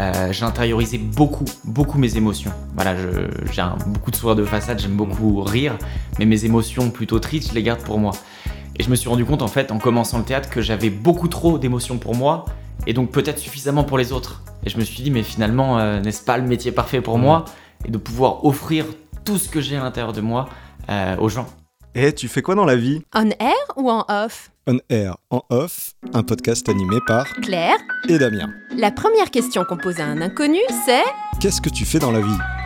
euh, j'ai intériorisé beaucoup, beaucoup mes émotions. Voilà, j'ai beaucoup de sourires de façade, j'aime beaucoup rire, mais mes émotions plutôt tristes, je les garde pour moi. Et je me suis rendu compte en fait en commençant le théâtre que j'avais beaucoup trop d'émotions pour moi et donc peut-être suffisamment pour les autres. Et je me suis dit mais finalement euh, n'est-ce pas le métier parfait pour moi? Et de pouvoir offrir tout ce que j'ai à l'intérieur de moi euh, aux gens. Et tu fais quoi dans la vie? On air ou en off? On Air, en off, un podcast animé par Claire et Damien. La première question qu'on pose à un inconnu, c'est Qu'est-ce que tu fais dans la vie?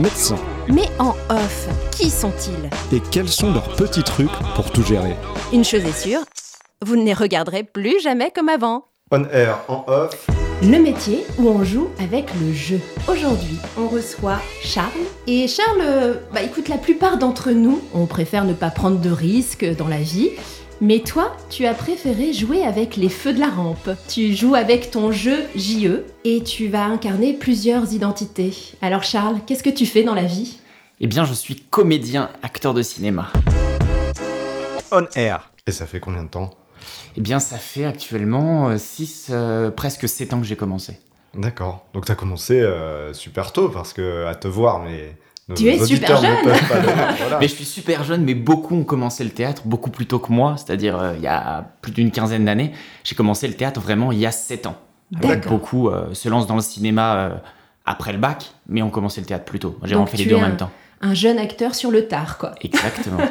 Médecins. Mais en off, qui sont-ils? Et quels sont leurs petits trucs pour tout gérer? Une chose est sûre, vous ne les regarderez plus jamais comme avant. On air, en off. Le métier où on joue avec le jeu. Aujourd'hui, on reçoit Charles. Et Charles, euh, bah écoute, la plupart d'entre nous, on préfère ne pas prendre de risques dans la vie. Mais toi, tu as préféré jouer avec les feux de la rampe. Tu joues avec ton jeu JE et tu vas incarner plusieurs identités. Alors Charles, qu'est-ce que tu fais dans la vie? Eh bien je suis comédien, acteur de cinéma. On air. Et ça fait combien de temps? Eh bien ça fait actuellement 6, presque 7 ans que j'ai commencé. D'accord. Donc t'as commencé euh, super tôt parce que à te voir, mais Tu es super ne jeune. pas voilà. Mais je suis super jeune, mais beaucoup ont commencé le théâtre beaucoup plus tôt que moi, c'est-à-dire euh, il y a plus d'une quinzaine d'années. J'ai commencé le théâtre vraiment il y a 7 ans. Alors, D'accord. Beaucoup euh, se lancent dans le cinéma euh, après le bac, mais ont commencé le théâtre plus tôt. J'ai vraiment fait les deux en un- même temps. Un jeune acteur sur le tard, quoi. Exactement.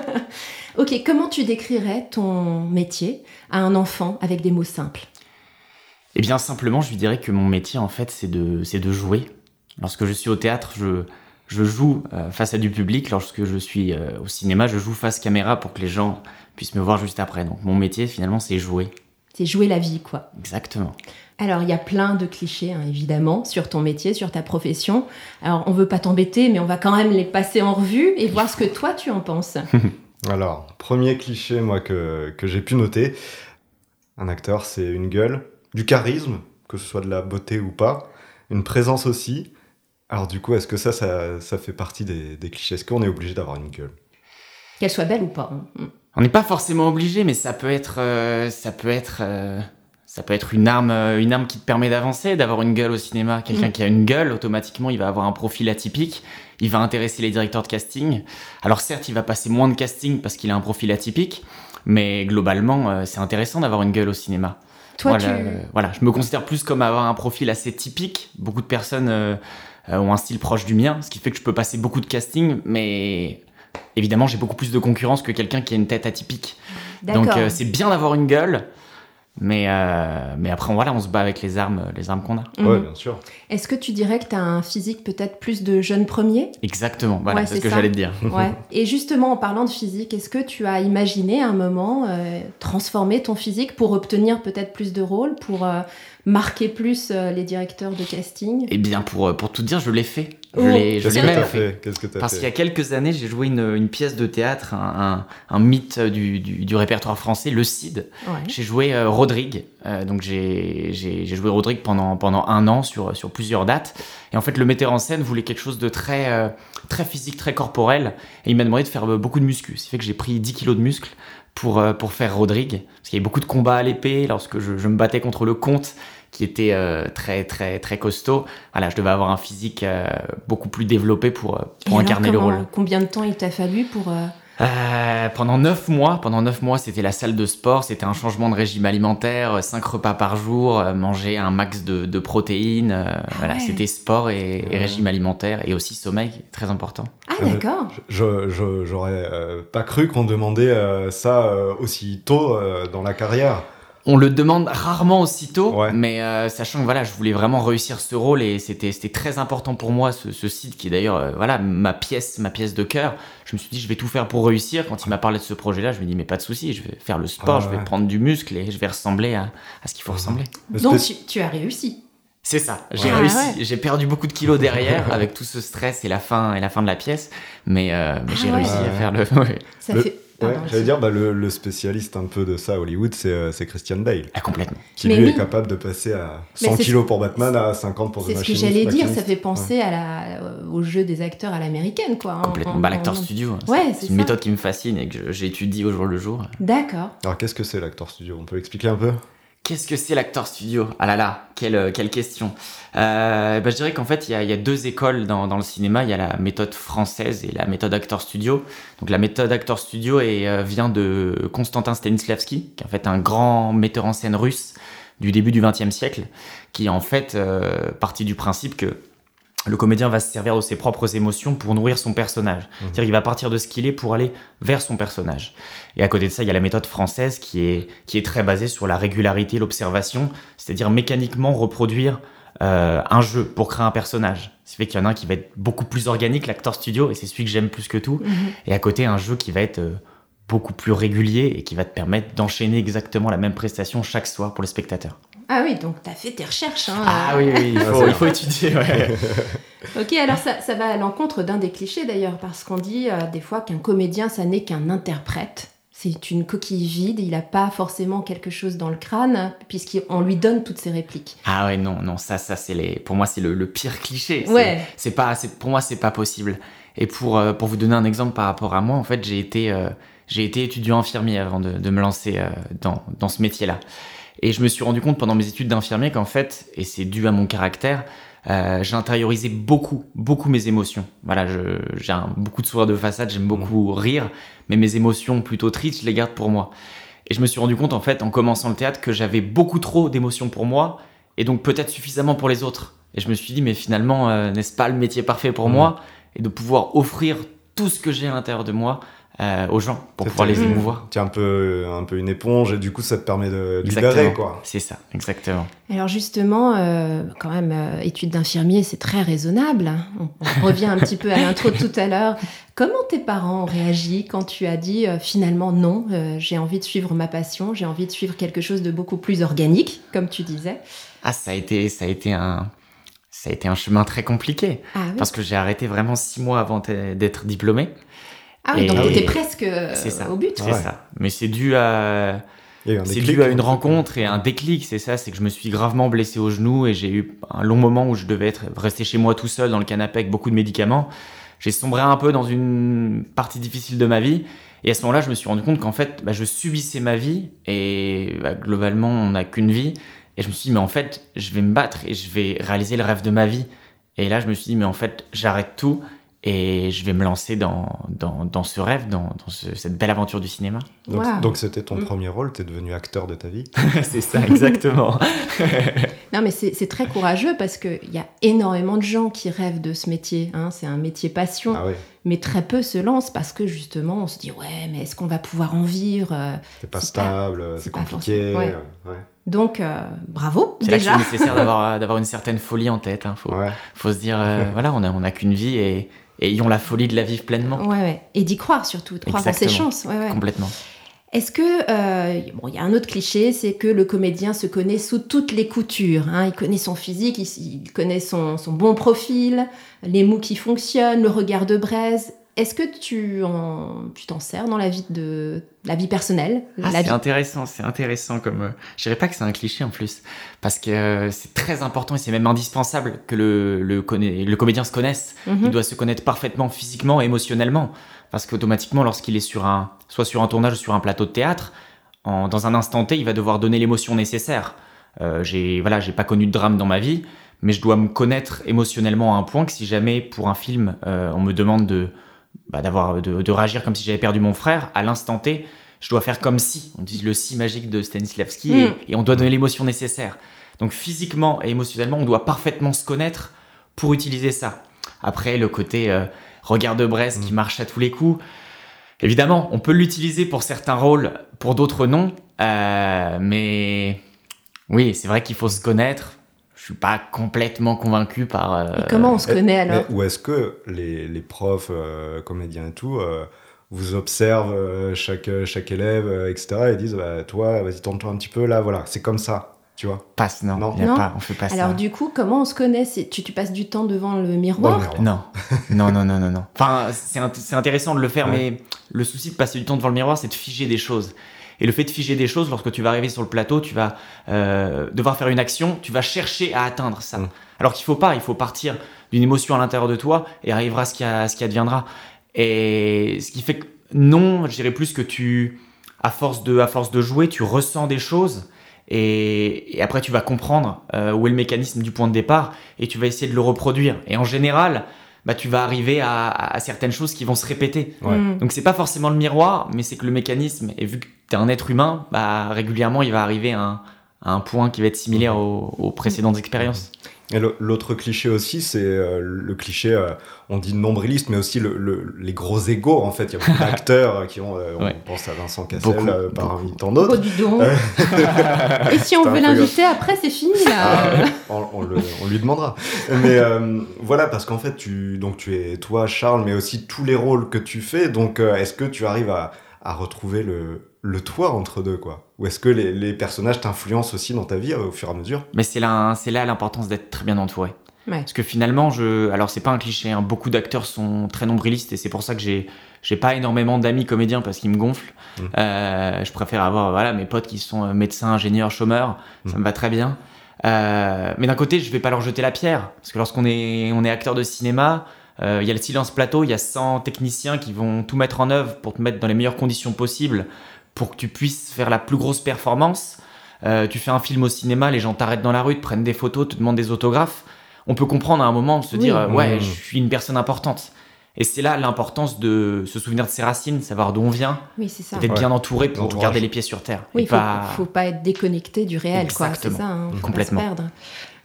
Ok, comment tu décrirais ton métier à un enfant avec des mots simples? Eh bien, simplement, je lui dirais que mon métier, en fait, c'est de, c'est de jouer. Lorsque je suis au théâtre, je, je joue euh, face à du public. Lorsque je suis euh, au cinéma, je joue face caméra pour que les gens puissent me voir juste après. Donc, mon métier, finalement, c'est jouer. C'est jouer la vie, quoi. Exactement. Alors, il y a plein de clichés, hein, évidemment, sur ton métier, sur ta profession. Alors, on veut pas t'embêter, mais on va quand même les passer en revue et voir ce que toi, tu en penses. Alors, premier cliché, moi, que, que j'ai pu noter. Un acteur, c'est une gueule, du charisme, que ce soit de la beauté ou pas, une présence aussi. Alors du coup, est-ce que ça, ça, ça fait partie des, des clichés? Est-ce qu'on est obligé d'avoir une gueule? Qu'elle soit belle ou pas. hein. On n'est pas forcément obligé, mais ça peut être, euh, ça peut être, euh, ça peut être une arme, euh, une arme qui te permet d'avancer, d'avoir une gueule au cinéma. Quelqu'un Mhm. qui a une gueule, automatiquement, il va avoir un profil atypique. Il va intéresser les directeurs de casting. Alors certes, il va passer moins de casting parce qu'il a un profil atypique, mais globalement, euh, c'est intéressant d'avoir une gueule au cinéma. Toi, voilà, tu... euh, voilà, je me considère plus comme avoir un profil assez typique. Beaucoup de personnes ont un style proche du mien, ce qui fait que je peux passer beaucoup de casting, mais évidemment, j'ai beaucoup plus de concurrence que quelqu'un qui a une tête atypique. D'accord. Donc euh, c'est bien d'avoir une gueule, mais, euh, mais après voilà, on se bat avec les armes, les armes qu'on a. Mhm. Ouais, bien sûr. Est-ce que tu dirais que tu as un physique peut-être plus de jeune premier? Exactement, voilà, Ouais, c'est ce que j'allais te dire. Ouais. Et justement, en parlant de physique, est-ce que tu as imaginé à un moment euh, transformer ton physique pour obtenir peut-être plus de rôles, pour euh, marquer plus euh, les directeurs de casting Eh bien, pour, euh, pour tout dire, je l'ai fait. Je Oh, l'ai même fait. Qu'est-ce que t'as Parce qu'il y a quelques années, j'ai joué une, une pièce de théâtre, un, un- un mythe du, du- du répertoire français, Le Cid. Ouais. J'ai joué euh, Rodrigue, euh, donc j'ai joué Rodrigue pendant, pendant un an sur, sur plusieurs dates. Et en fait, le metteur en scène voulait quelque chose de très, euh, très physique, très corporel. Et il m'a demandé de faire euh, beaucoup de muscles. Ce qui fait que j'ai pris 10 kilos de muscles pour, euh, pour faire Rodrigue. Parce qu'il y avait beaucoup de combats à l'épée lorsque je, je me battais contre le comte qui était euh, très, très, très costaud. Voilà, je devais avoir un physique euh, beaucoup plus développé pour, Et pour alors, incarner le rôle. Combien de temps il t'a fallu pour... euh, Euh, pendant neuf mois, pendant neuf mois, c'était la salle de sport, c'était un changement de régime alimentaire, euh, cinq repas par jour, euh, manger un max de, de protéines, euh, voilà, ouais. c'était sport et, et régime alimentaire et aussi sommeil, très important. Ah d'accord. Je je- j'aurais euh, pas cru qu'on demandait euh, ça euh, aussi tôt euh, dans la carrière. On le demande rarement aussitôt, Ouais. mais euh, sachant que voilà, je voulais vraiment réussir ce rôle et c'était c'était très important pour moi ce, ce site qui est d'ailleurs euh, voilà ma pièce ma pièce de cœur. Je me suis dit je vais tout faire pour réussir. Quand il m'a parlé de ce projet-là, je me dis mais pas de souci, je vais faire le sport, Ah je vais ouais. prendre du muscle et je vais ressembler à, à ce qu'il faut ressembler. Le Donc tu, tu as réussi. C'est ça. J'ai Ah, réussi. ouais. J'ai perdu beaucoup de kilos derrière avec tout ce stress et la fin et la fin de la pièce, mais, euh, mais j'ai Ah, ouais. réussi à faire le. ouais. Ça Le- fait. Ouais, j'allais dire, bah, le, le spécialiste un peu de ça à Hollywood, c'est euh, Christian Bale, Ah, complètement. qui Mais lui oui. est capable de passer à Mais 100 c'est- kilos pour Batman à 50 pour The C'est ce que j'allais dire, ça fait penser à la, euh, au jeu des acteurs à l'américaine, quoi. hein. Complètement. Bah, l'acteur studio. hein. Ouais, c'est une ça. méthode qui me fascine et que j'étudie au jour le jour. D'accord. Alors qu'est-ce que c'est l'acteur studio? On peut expliquer un peu? Qu'est-ce que c'est l'acteur studio? Ah là là, quelle, euh, question. Euh, bah, je dirais qu'en fait, il y, a, deux écoles dans, le cinéma. Il y a la méthode française et la méthode acteur studio. Donc la méthode acteur studio euh, vient de Konstantin Stanislavski, qui est en fait un grand metteur en scène russe du début du XXe siècle, qui en fait euh, parti du principe que le comédien va se servir de ses propres émotions pour nourrir son personnage. C'est-à-dire qu'il va partir de ce qu'il est pour aller vers son personnage. Et à côté de ça, il y a la méthode française qui est, qui est très basée sur la régularité, l'observation, c'est-à-dire mécaniquement reproduire euh, un jeu pour créer un personnage. Ce qui fait qu'il y en a un qui va être beaucoup plus organique, l'acteur studio, et c'est celui que j'aime plus que tout. Mhm. Et à côté, un jeu qui va être euh, beaucoup plus régulier et qui va te permettre d'enchaîner exactement la même prestation chaque soir pour le spectateur. Ah oui, donc t'as fait tes recherches. Hein, Ah euh. oui, oui, il faut, c'est il faut étudier. ouais. Ok, alors ça, ça va à l'encontre d'un des clichés d'ailleurs, parce qu'on dit euh, des fois qu'un comédien, ça n'est qu'un interprète. C'est une coquille vide, il n'a pas forcément quelque chose dans le crâne, puisqu'on lui donne toutes ses répliques. Ah ouais, non, non, ça, ça c'est les. Pour moi, c'est le, le pire cliché. Ouais. C'est pas, pour moi, c'est pas possible. Et pour euh, pour vous donner un exemple par rapport à moi, en fait, j'ai été euh, j'ai été étudiant infirmier avant de, de me lancer euh, dans dans ce métier-là. Et je me suis rendu compte pendant mes études d'infirmier qu'en fait, et c'est dû à mon caractère, euh, j'ai intériorisé beaucoup, beaucoup mes émotions. Voilà, j'ai beaucoup de sourires de façade, j'aime beaucoup rire, mais mes émotions plutôt tristes, je les garde pour moi. Et je me suis rendu compte, en fait, en commençant le théâtre, que j'avais beaucoup trop d'émotions pour moi, et donc peut-être suffisamment pour les autres. Et je me suis dit, mais finalement, euh, n'est-ce pas le métier parfait pour Mhm. moi? Et de pouvoir offrir tout ce que j'ai à l'intérieur de moi euh, aux gens, pour pouvoir les émouvoir. Tu es un peu, un peu une éponge et du coup ça te permet de Exactement. libérer quoi. C'est ça, exactement. Alors justement, euh, quand même, euh, études d'infirmier, c'est très raisonnable. On, on revient un petit peu à l'intro de tout à l'heure. Comment tes parents ont réagi quand tu as dit euh, finalement non, euh, j'ai envie de suivre ma passion, j'ai envie de suivre quelque chose de beaucoup plus organique, comme tu disais? Ah, ça a été, ça a été un, ça a été un chemin très compliqué Ah oui, parce que j'ai arrêté vraiment six mois avant d'être diplômé. Ah oui donc et- t'étais presque euh, C'est ça. au but. C'est ouais. ça. Mais c'est dû à, c'est dû une rencontre et un déclic. C'est ça, c'est que je me suis gravement blessé au genou et j'ai eu un long moment où je devais être resté chez moi tout seul dans le canapé avec beaucoup de médicaments. J'ai sombré un peu dans une partie difficile de ma vie. Et à ce moment-là, je me suis rendu compte qu'en fait, bah, je subissais ma vie et bah, globalement, on n'a qu'une vie. Et je me suis dit, mais en fait, je vais me battre et je vais réaliser le rêve de ma vie. Et là, je me suis dit, mais en fait, j'arrête tout et je vais me lancer dans, dans, dans ce rêve, dans, dans ce- cette belle aventure du cinéma. Donc c'était ton Mm. premier rôle, t'es devenu acteur de ta vie. C'est ça, exactement. Non, mais c'est c'est très courageux parce qu'il y a énormément de gens qui rêvent de ce métier. hein. C'est un métier passion, Ah mais très peu se lancent parce que justement, on se dit ouais, mais est-ce qu'on va pouvoir en vivre euh c'est pas stable, c'est pas compliqué. forcément- ouais. ouais. Donc, euh, bravo C'est là que c'est nécessaire d'avoir d'avoir une certaine folie en tête. Hein. Faut, Ouais. faut se dire, euh, voilà, on a, on a qu'une vie et, et ayons la folie de la vivre pleinement. Ouais, ouais. Et d'y croire surtout, de croire en ses chances. Ouais, ouais. Complètement. Est-ce que euh, bon, il y a un autre cliché, c'est que le comédien se connaît sous toutes les coutures. hein. Il connaît son physique, il, il connaît son, son bon profil, les mots qui fonctionnent, le regard de braise. Est-ce que tu en, tu t'en sers dans la vie de la vie personnelle, Ah, c'est vie- intéressant, c'est intéressant comme. euh, Je dirais pas que c'est un cliché en plus, parce que euh, c'est très important et c'est même indispensable que le, le, conna- le comédien se connaisse. Mhm. Il doit se connaître parfaitement physiquement et émotionnellement, parce qu'automatiquement, lorsqu'il est sur un, soit sur un tournage ou sur un plateau de théâtre, en- dans un instant T, il va devoir donner l'émotion nécessaire. Euh, j'ai voilà, j'ai pas connu de drame dans ma vie, mais je dois me connaître émotionnellement à un point que si jamais pour un film, euh, on me demande de bah, d'avoir de, de réagir comme si j'avais perdu mon frère, à l'instant T, je dois faire comme si. On dit le si magique de Stanislavski et- Mm. et, on doit donner l'émotion nécessaire. Donc physiquement et émotionnellement, on doit parfaitement se connaître pour utiliser ça. Après, le côté euh, regard de Brest qui marche à tous les coups, évidemment, on peut l'utiliser pour certains rôles, pour d'autres non. Euh, mais oui, c'est vrai qu'il faut se connaître. Je suis pas complètement convaincu par. euh, Et comment on se Eh, connaît alors Mais où est-ce que les, les profs, euh, comédiens et tout, euh, vous observent euh, chaque, chaque élève, euh, etc. et disent bah, Toi, vas-y, tourne-toi un petit peu là, voilà, c'est comme ça. tu vois. Passe, non, Non. y a Non. pas, on fait pas Alors ça. du coup, comment on se connaît tu, tu passes du temps devant le miroir. Non, non, non, non, non, non. Enfin, c'est int- c'est intéressant de le faire, Ouais. mais le souci de passer du temps devant le miroir, c'est de figer des choses. Et le fait de figer des choses, lorsque tu vas arriver sur le plateau, tu vas euh, devoir faire une action, tu vas chercher à atteindre ça. Mm. Alors qu'il faut pas, il faut partir d'une émotion à l'intérieur de toi et arrivera ce qui, a- ce qui adviendra. Et ce qui fait que non, je dirais plus que tu, à force de, à force de jouer, tu ressens des choses. Et, et après, tu vas comprendre euh, où est le mécanisme du point de départ et tu vas essayer de le reproduire. Et en général, bah, tu vas arriver à, à certaines choses qui vont se répéter. Ouais. Mm. Donc c'est pas forcément le miroir, mais c'est que le mécanisme, et vu que tu es un être humain, bah, régulièrement il va arriver à un, à un point qui va être similaire aux, aux précédentes expériences. Et l'autre cliché aussi, c'est euh, le cliché, euh, on dit nombriliste, mais aussi le, le- les gros égaux. En fait, il y a beaucoup d'acteurs qui ont, euh, Ouais. on pense à Vincent Cassel Beaucoup, euh, parmi tant Oh, d'autres. dis donc. Ouais. Et si on veut l'inviter après, c'est fini Ah, là. ouais, on, on le- on lui demandera. Mais euh, voilà, parce qu'en fait, tu, donc tu es toi, Charles, mais aussi tous les rôles que tu fais. Donc, euh, est-ce que tu arrives à, à retrouver le, le toi entre deux, quoi Ou est-ce que les, les personnages t'influencent aussi dans ta vie euh, au fur et à mesure? Mais c'est là, c'est là l'importance d'être très bien entouré. Ouais. Parce que finalement, je, alors c'est pas un cliché, hein, beaucoup d'acteurs sont très nombrilistes et c'est pour ça que j'ai, j'ai pas énormément d'amis comédiens parce qu'ils me gonflent. Mm. Euh, je préfère avoir voilà mes potes qui sont euh, médecins, ingénieurs, chômeurs, ça Mm. me va très bien. Euh, mais d'un côté, je vais pas leur jeter la pierre parce que lorsqu'on est, on est acteur de cinéma, euh, il y a le silence plateau, il y a 100 techniciens qui vont tout mettre en œuvre pour te mettre dans les meilleures conditions possibles pour que tu puisses faire la plus grosse performance. Euh, tu fais un film au cinéma, les gens t'arrêtent dans la rue, te prennent des photos, te demandent des autographes. On peut comprendre à un moment, se Oui. dire, euh, ouais, Mmh. je suis une personne importante. Et c'est là l'importance de se souvenir de ses racines, savoir d'où on vient, Oui, c'est ça. et d'être Ouais. bien entouré pour L'entourage. garder les pieds sur terre. Oui, il faut, pas... faut pas être déconnecté du réel, quoi. C'est ça, hein, faut pas Complètement. se perdre.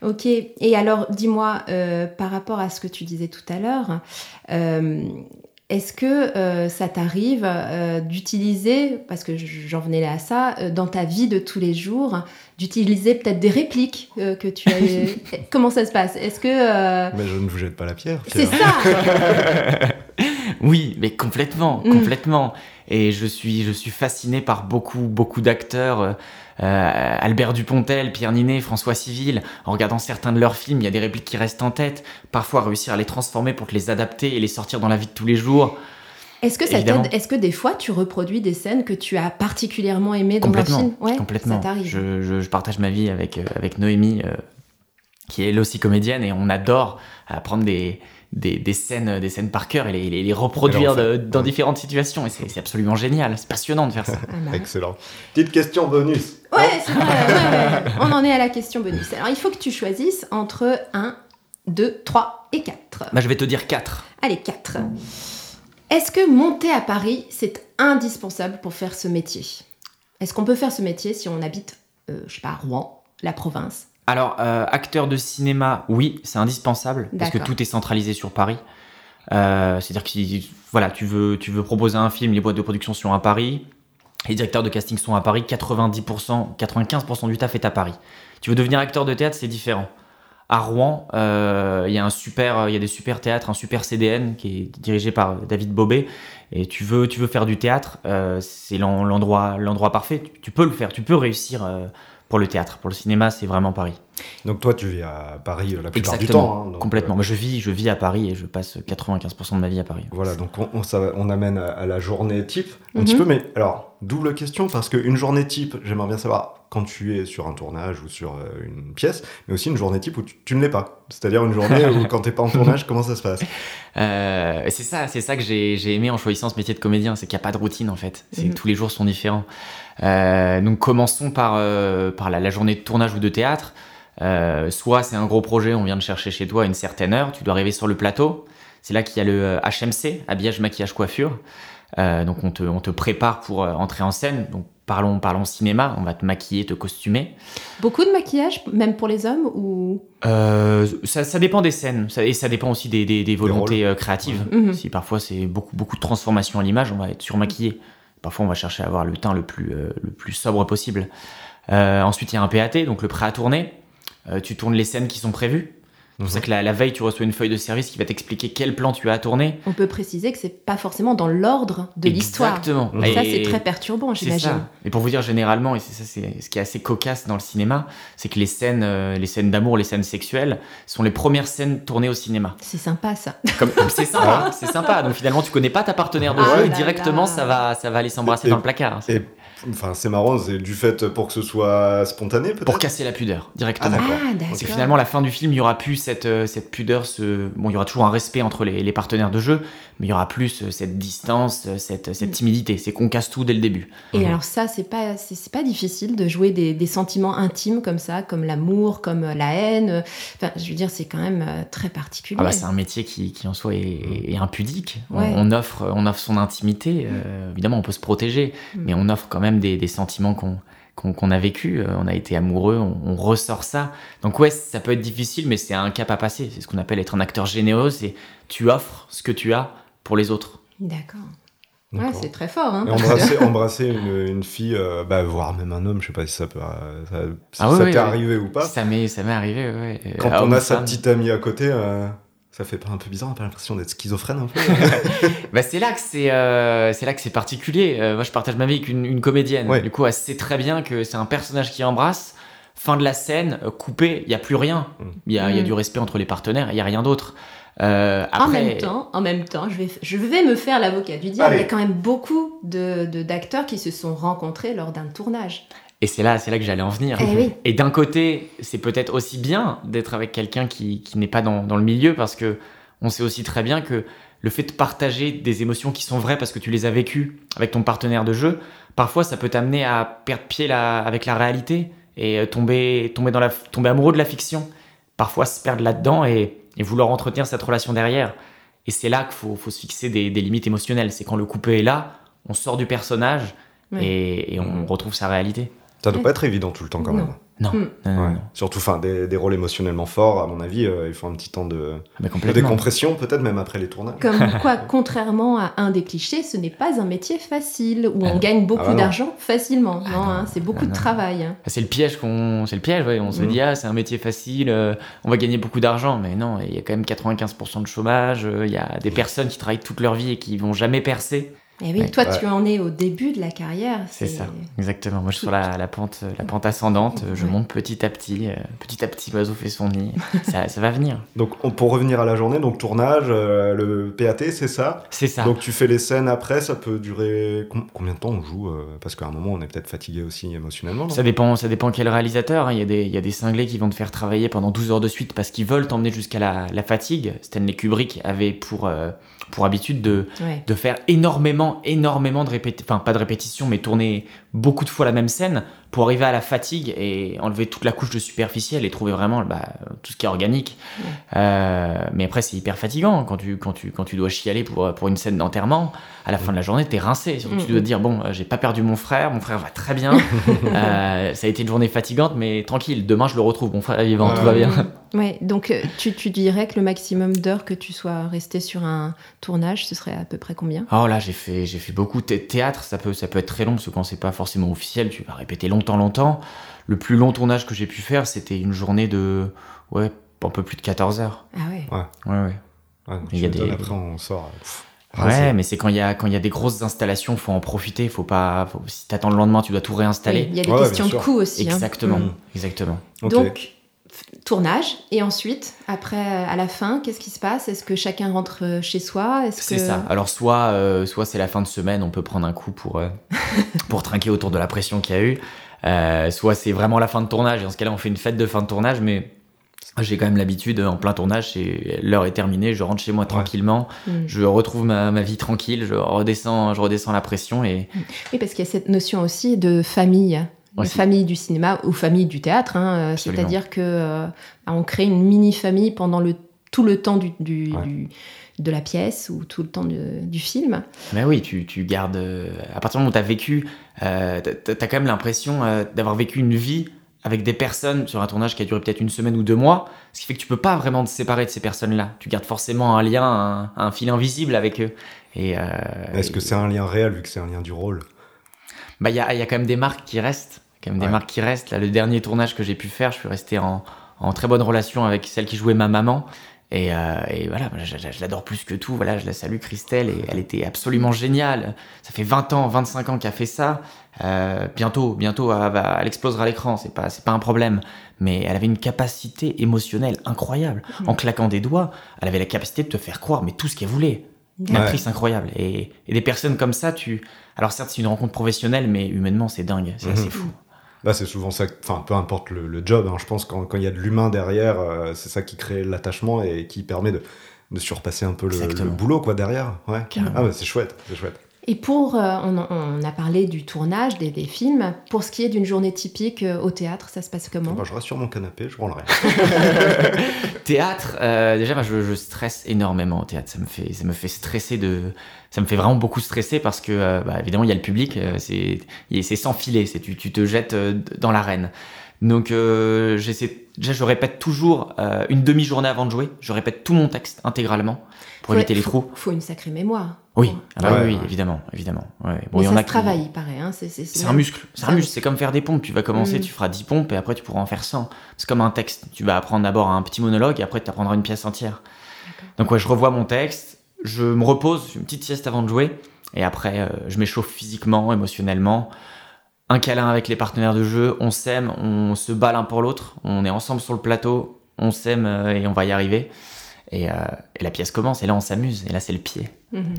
Ok. Et alors, dis-moi, euh, par rapport à ce que tu disais tout à l'heure, euh, est-ce que euh, ça t'arrive euh, d'utiliser, parce que j'en venais là à ça, euh, dans ta vie de tous les jours, d'utiliser peut-être des répliques euh, que tu as. Comment ça se passe? Est-ce que euh, Mais je ne vous jette pas la pierre. c'est ça Oui, mais complètement, Mm. complètement. Et je suis, je suis fasciné par beaucoup, beaucoup d'acteurs. Euh, Albert Dupontel, Pierre Ninet, François Civil. En regardant certains de leurs films, il y a des répliques qui restent en tête. Parfois, réussir à les transformer pour te les adapter et les sortir dans la vie de tous les jours. Est-ce que ça Évidemment. t'aide Est-ce que des fois tu reproduis des scènes que tu as particulièrement aimées dans un film? Ouais, complètement. Ça. Je, je- je partage ma vie avec, euh, avec Noémie, euh, qui est elle aussi comédienne, et on adore prendre des, des, des scènes, des scènes par cœur et les, les- les reproduire de- dans Ouais. différentes situations. Et c'est c'est absolument génial, c'est passionnant de faire ça. Ah bah. Excellent. Petite question bonus. Ouais, c'est vrai, ouais, ouais. On en est à la question bonus. Alors, il faut que tu choisisses entre 1, 2, 3 et 4. Bah, je vais te dire 4. Allez, 4. Est-ce que monter à Paris, c'est indispensable pour faire ce métier? Est-ce qu'on peut faire ce métier si on habite, euh, je sais pas, Rouen, la province? Alors, euh, acteur de cinéma, oui, c'est indispensable, parce que tout est centralisé sur Paris. Euh, C'est-à-dire que voilà, tu, veux, tu veux proposer un film, les boîtes de production sont à Paris, les directeurs de casting sont à Paris, 90%, 95% du taf est à Paris. Tu veux devenir acteur de théâtre, c'est différent. À Rouen, euh, il y a un super, il y a des super théâtres, un super CDN qui est dirigé par David Bobet. Et tu veux, tu veux faire du théâtre, c'est l'en- l'endroit, l'endroit parfait. Tu, tu peux le faire, tu peux réussir pour le théâtre. Pour le cinéma, c'est vraiment Paris. Donc toi, tu vis à Paris euh, la plupart du temps. hein, donc, complètement. euh, Mais je vis, je vis à Paris et je passe 95% de ma vie à Paris. Voilà, donc on, on, ça- on amène à, à la journée type un Mhm. petit peu, mais alors, double question, parce qu'une journée type, j'aimerais bien savoir quand tu es sur un tournage ou sur euh, une pièce, mais aussi une journée type où tu, tu ne l'es pas. C'est-à-dire une journée où quand t'es pas en tournage, comment ça se passe? Euh, c'est ça, c'est ça que j'ai aimé en choisissant ce métier de comédien, c'est qu'il n'y a pas de routine en fait. C'est Mhm. que tous les jours sont différents. Euh, donc commençons par, euh, par la, la journée de tournage ou de théâtre. Euh, soit c'est un gros projet, on vient de chercher chez toi à une certaine heure, tu dois arriver sur le plateau. C'est là qu'il y a le HMC, habillage, maquillage, coiffure. Euh, donc on te, on te prépare pour euh, entrer en scène. Donc parlons, parlons cinéma, on va te maquiller, te costumer. Beaucoup de maquillage, même pour les hommes ou? Euh, ça, ça dépend des scènes ça- et ça dépend aussi des, des- des volontés euh, créatives. Mhm. Si parfois c'est beaucoup, beaucoup de transformation à l'image, on va être surmaquillé. Parfois on va chercher à avoir le teint le plus, euh, sobre possible. Euh, ensuite il y a un PAT, donc le prêt à tourner. Euh, tu tournes les scènes qui sont prévues. C'est pour ça que la, la veille, tu reçois une feuille de service qui va t'expliquer quel plan tu as à tourner. On peut préciser que c'est pas forcément dans l'ordre de l'histoire. Exactement. Et ça, c'est très perturbant, C'est j'imagine. ça. Et pour vous dire généralement, et c'est ça, c'est ce qui est assez cocasse dans le cinéma, c'est que les scènes, euh, les scènes d'amour, les scènes sexuelles, sont les premières scènes tournées au cinéma. C'est sympa, ça. Comme c'est sympa, c'est sympa. Donc finalement, tu connais pas ta partenaire de Ah jeu et directement, là. ça va, ça va aller s'embrasser dans le placard. Et enfin, c'est marrant, c'est du fait pour que ce soit spontané, peut-être Pour casser la pudeur directement. Ah, d'accord. Ah, d'accord. C'est que finalement, la fin du film, il y aura plus cette, euh, cette pudeur, ce... bon, il y aura toujours un respect entre les, les partenaires de jeu, mais il y aura plus euh, cette distance, euh, cette, cette Mm. timidité. C'est qu'on casse tout dès le début. Et Mhm. alors ça, c'est pas, c'est c'est pas difficile de jouer des, des sentiments intimes comme ça, comme l'amour, comme la haine. Enfin, je veux dire, c'est quand même très particulier. Ah bah, c'est un métier qui, qui en soi est, est impudique. On- Ouais. On, offre, on offre son intimité. euh, évidemment, on peut se protéger, Mm. mais on offre quand même des, des sentiments qu'on qu'on a vécu. Euh, On a été amoureux, on, on ressort ça. Donc ouais, ça peut être difficile, mais c'est un cap à passer. C'est ce qu'on appelle être un acteur généreux. C'est tu offres ce que tu as pour les autres. D'accord. Ouais, c'est très fort. Hein, Et embrasser, embrasser une, une fille, euh, bah, voire même un homme, je sais pas si ça peut, euh, ça, si Ah ça oui, t'est oui. arrivé ou pas. Ça m'est ça m'est arrivé. Ouais. Quand à on a sa femme. petite amie à côté, euh, ça fait pas un peu bizarre, on a pas l'impression d'être schizophrène un peu Bah, c'est là que c'est euh, c'est là que c'est particulier. Euh, moi, je partage ma vie avec une, une comédienne. Ouais. Du coup, elle sait très bien que c'est un personnage qui embrasse. Fin de la scène, euh, coupé, il y a plus rien. Mm. Il y, a, il y a Mm. du respect entre les partenaires, il y a rien d'autre. Euh, En même temps, en même temps, je vais, je vais me faire l'avocat du diable. Il y a quand même beaucoup de de- d'acteurs qui se sont rencontrés lors d'un tournage. Et c'est là, c'est là que j'allais en venir. Eh oui. Et d'un côté, c'est peut-être aussi bien d'être avec quelqu'un qui, qui n'est pas dans, dans le milieu parce que on sait aussi très bien que le fait de partager des émotions qui sont vraies parce que tu les as vécues avec ton partenaire de jeu, parfois ça peut t'amener à perdre pied avec la réalité et euh, tomber, tomber, dans la, tomber amoureux de la fiction. Parfois se perdre là-dedans et, et vouloir entretenir cette relation derrière. Et c'est là qu'il faut, faut se fixer des, des limites émotionnelles. C'est quand le coupé est là, on sort du personnage et, et on retrouve sa réalité. Ça doit pas être évident tout le temps quand Non. même. Non, Mm. non, Ouais. Surtout, enfin, des, des rôles émotionnellement forts, à mon avis, euh, il faut un petit temps de, décompression, peut-être même après les tournages. Comme quoi, contrairement à un des clichés, ce n'est pas un métier facile où Ah on non. gagne beaucoup Ah bah non. d'argent facilement. Ah non, non. hein, c'est beaucoup Ah de non. travail. hein. C'est le piège qu'on, c'est le piège, ouais. On se Mhm. dit ah c'est un métier facile, euh, on va gagner beaucoup d'argent, mais non, il y a quand même 95% de chômage. euh, Il y a des personnes qui travaillent toute leur vie et qui vont jamais percer. Et oui, Ouais. toi, Ouais. tu en es au début de la carrière. C'est ça, exactement. Moi je suis sur la, la pente, la pente ascendante. euh, Je Ouais. monte petit à petit, euh, petit à petit l'oiseau fait son nid. ça, ça va venir. Donc, on- pour revenir à la journée, donc tournage, euh, le PAT, c'est ça? C'est ça. Donc, tu fais les scènes après, ça peut durer. com- Combien de temps on joue euh, Parce qu'à un moment, on est peut-être fatigué aussi émotionnellement. Ça dépend, ça dépend quel réalisateur. hein. Il y, a des, il y a des cinglés qui vont te faire travailler pendant 12 heures de suite parce qu'ils veulent t'emmener jusqu'à la, la fatigue. Stanley Kubrick avait pour, euh, pour habitude de, Ouais. de faire énormément, énormément de répétitions, enfin pas de répétitions, mais tourner beaucoup de fois la même scène pour arriver à la fatigue et enlever toute la couche de superficiel et trouver vraiment bah, tout ce qui est organique. Euh, mais après, c'est hyper fatigant quand tu, quand, tu, quand tu dois chialer pour, pour une scène d'enterrement. À la fin de la journée, t'es rincé. Surtout, tu dois te dire bon, euh, j'ai pas perdu mon frère, mon frère va très bien. Euh, ça a été une journée fatigante, mais tranquille, demain je le retrouve, mon frère est vivant, Ouais. tout va bien. Ouais, donc tu, tu dirais que le maximum d'heures que tu sois resté sur un tournage, ce serait à peu près combien? Oh là, j'ai fait, j'ai fait beaucoup de théâtre, ça peut, ça peut être très long, parce que quand c'est pas forcément officiel, tu vas répéter longtemps, longtemps. Le plus long tournage que j'ai pu faire, c'était une journée de, ouais, un peu plus de 14 heures. Ah ouais. Ouais, ouais. Ouais, Il y a des- Après, on sort. euh, pff, Ouais, mais c'est quand il y a, quand il y a des grosses installations, faut en profiter, faut pas, faut- si t'attends le lendemain, tu dois tout réinstaller. Il y a des Ouais, questions de coût aussi. hein. Exactement, Mm. exactement. Donc, tournage, et ensuite, après, euh, à la fin, qu'est-ce qui se passe? Est-ce que chacun rentre euh, chez soi? Est-ce C'est que... ça. Alors soit, euh, soit c'est la fin de semaine, on peut prendre un coup pour, euh, pour trinquer autour de la pression qu'il y a eu. Euh, soit c'est vraiment la fin de tournage, et en ce cas-là on fait une fête de fin de tournage, mais j'ai quand même l'habitude, en plein tournage, l'heure est terminée, je rentre chez moi tranquillement, Mm. je retrouve ma, ma vie tranquille, je redescends, je redescends la pression et Oui, parce qu'il y a cette notion aussi de famille. Aussi. famille du cinéma ou famille du théâtre. hein, euh. C'est-à-dire que euh, on crée une mini-famille pendant le, tout le temps du, du- Ouais. du- de la pièce ou tout le temps du, du film. Mais oui, tu, tu gardes. euh, à partir du moment où tu as vécu, euh, t'as as quand même l'impression euh, d'avoir vécu une vie avec des personnes sur un tournage qui a duré peut-être une semaine ou deux mois, ce qui fait que tu peux pas vraiment te séparer de ces personnes-là. Tu gardes forcément un lien, un, un fil invisible avec eux. Et euh, Est-ce que c'est un lien réel vu que c'est un lien du rôle? Bah il y a, il y a quand même des marques qui restent, quand même des Ouais. marques qui restent. Là, le dernier tournage que j'ai pu faire, je suis resté en, en très bonne relation avec celle qui jouait ma maman. Et, euh, et voilà, je, je- je l'adore plus que tout. Voilà, je la salue, Christelle, et elle était absolument géniale. Ça fait 20 ans, 25 ans qu'elle fait ça. Euh, bientôt, bientôt, elle, explosera à l'écran, c'est pas, c'est pas un problème. Mais elle avait une capacité émotionnelle incroyable. En claquant des doigts, elle avait la capacité de te faire croire, mais tout ce qu'elle voulait. Une Ouais. actrice incroyable. Et, et des personnes comme ça, tu. Alors certes, c'est une rencontre professionnelle, mais humainement, c'est dingue, c'est assez fou. Là, c'est souvent ça, enfin, peu importe le, le job, hein, je pense quand quand il y a de l'humain derrière, euh, c'est ça qui crée l'attachement et qui permet de, de surpasser un peu le, boulot, quoi, derrière. Ouais. Ah, bah, c'est chouette, c'est chouette. Et pour, euh, on, on a parlé du tournage des, des films. Pour ce qui est d'une journée typique euh, au théâtre, ça se passe comment? Bah, je reste sur mon canapé, je branlerai. Théâtre, euh, déjà, moi, je, je stresse énormément au théâtre. Ça me fait, ça me fait stresser de, ça me fait vraiment beaucoup stresser parce que, euh, bah, évidemment, il y a le public, euh, c'est, sans filet, c'est tu, tu te jettes euh, dans l'arène. Donc, euh, j'essaie, déjà, je répète toujours euh, une demi-journée avant de jouer. Je répète tout mon texte intégralement pour Faut- éviter les faut- trous. faut une sacrée mémoire. Oui, ah bah Ouais, oui, ouais. évidemment, évidemment. Ouais. Bon, Mais il y en ça a se qui- travaille, il paraît. Hein. C'est, c'est- C'est un muscle, c'est un muscle, c'est comme faire des pompes. Tu vas commencer, Mm. tu feras 10 pompes et après tu pourras en faire 100. C'est comme un texte. Tu vas apprendre d'abord un petit monologue et après tu apprendras une pièce entière. Donc ouais, je revois mon texte, je me repose, je fais une petite sieste avant de jouer et après euh, je m'échauffe physiquement, émotionnellement. Un câlin avec les partenaires de jeu, on s'aime, on se bat l'un pour l'autre, on est ensemble sur le plateau, on s'aime euh, et on va y arriver. Et, euh, et la pièce commence et là on s'amuse et là c'est le pied. Mhm.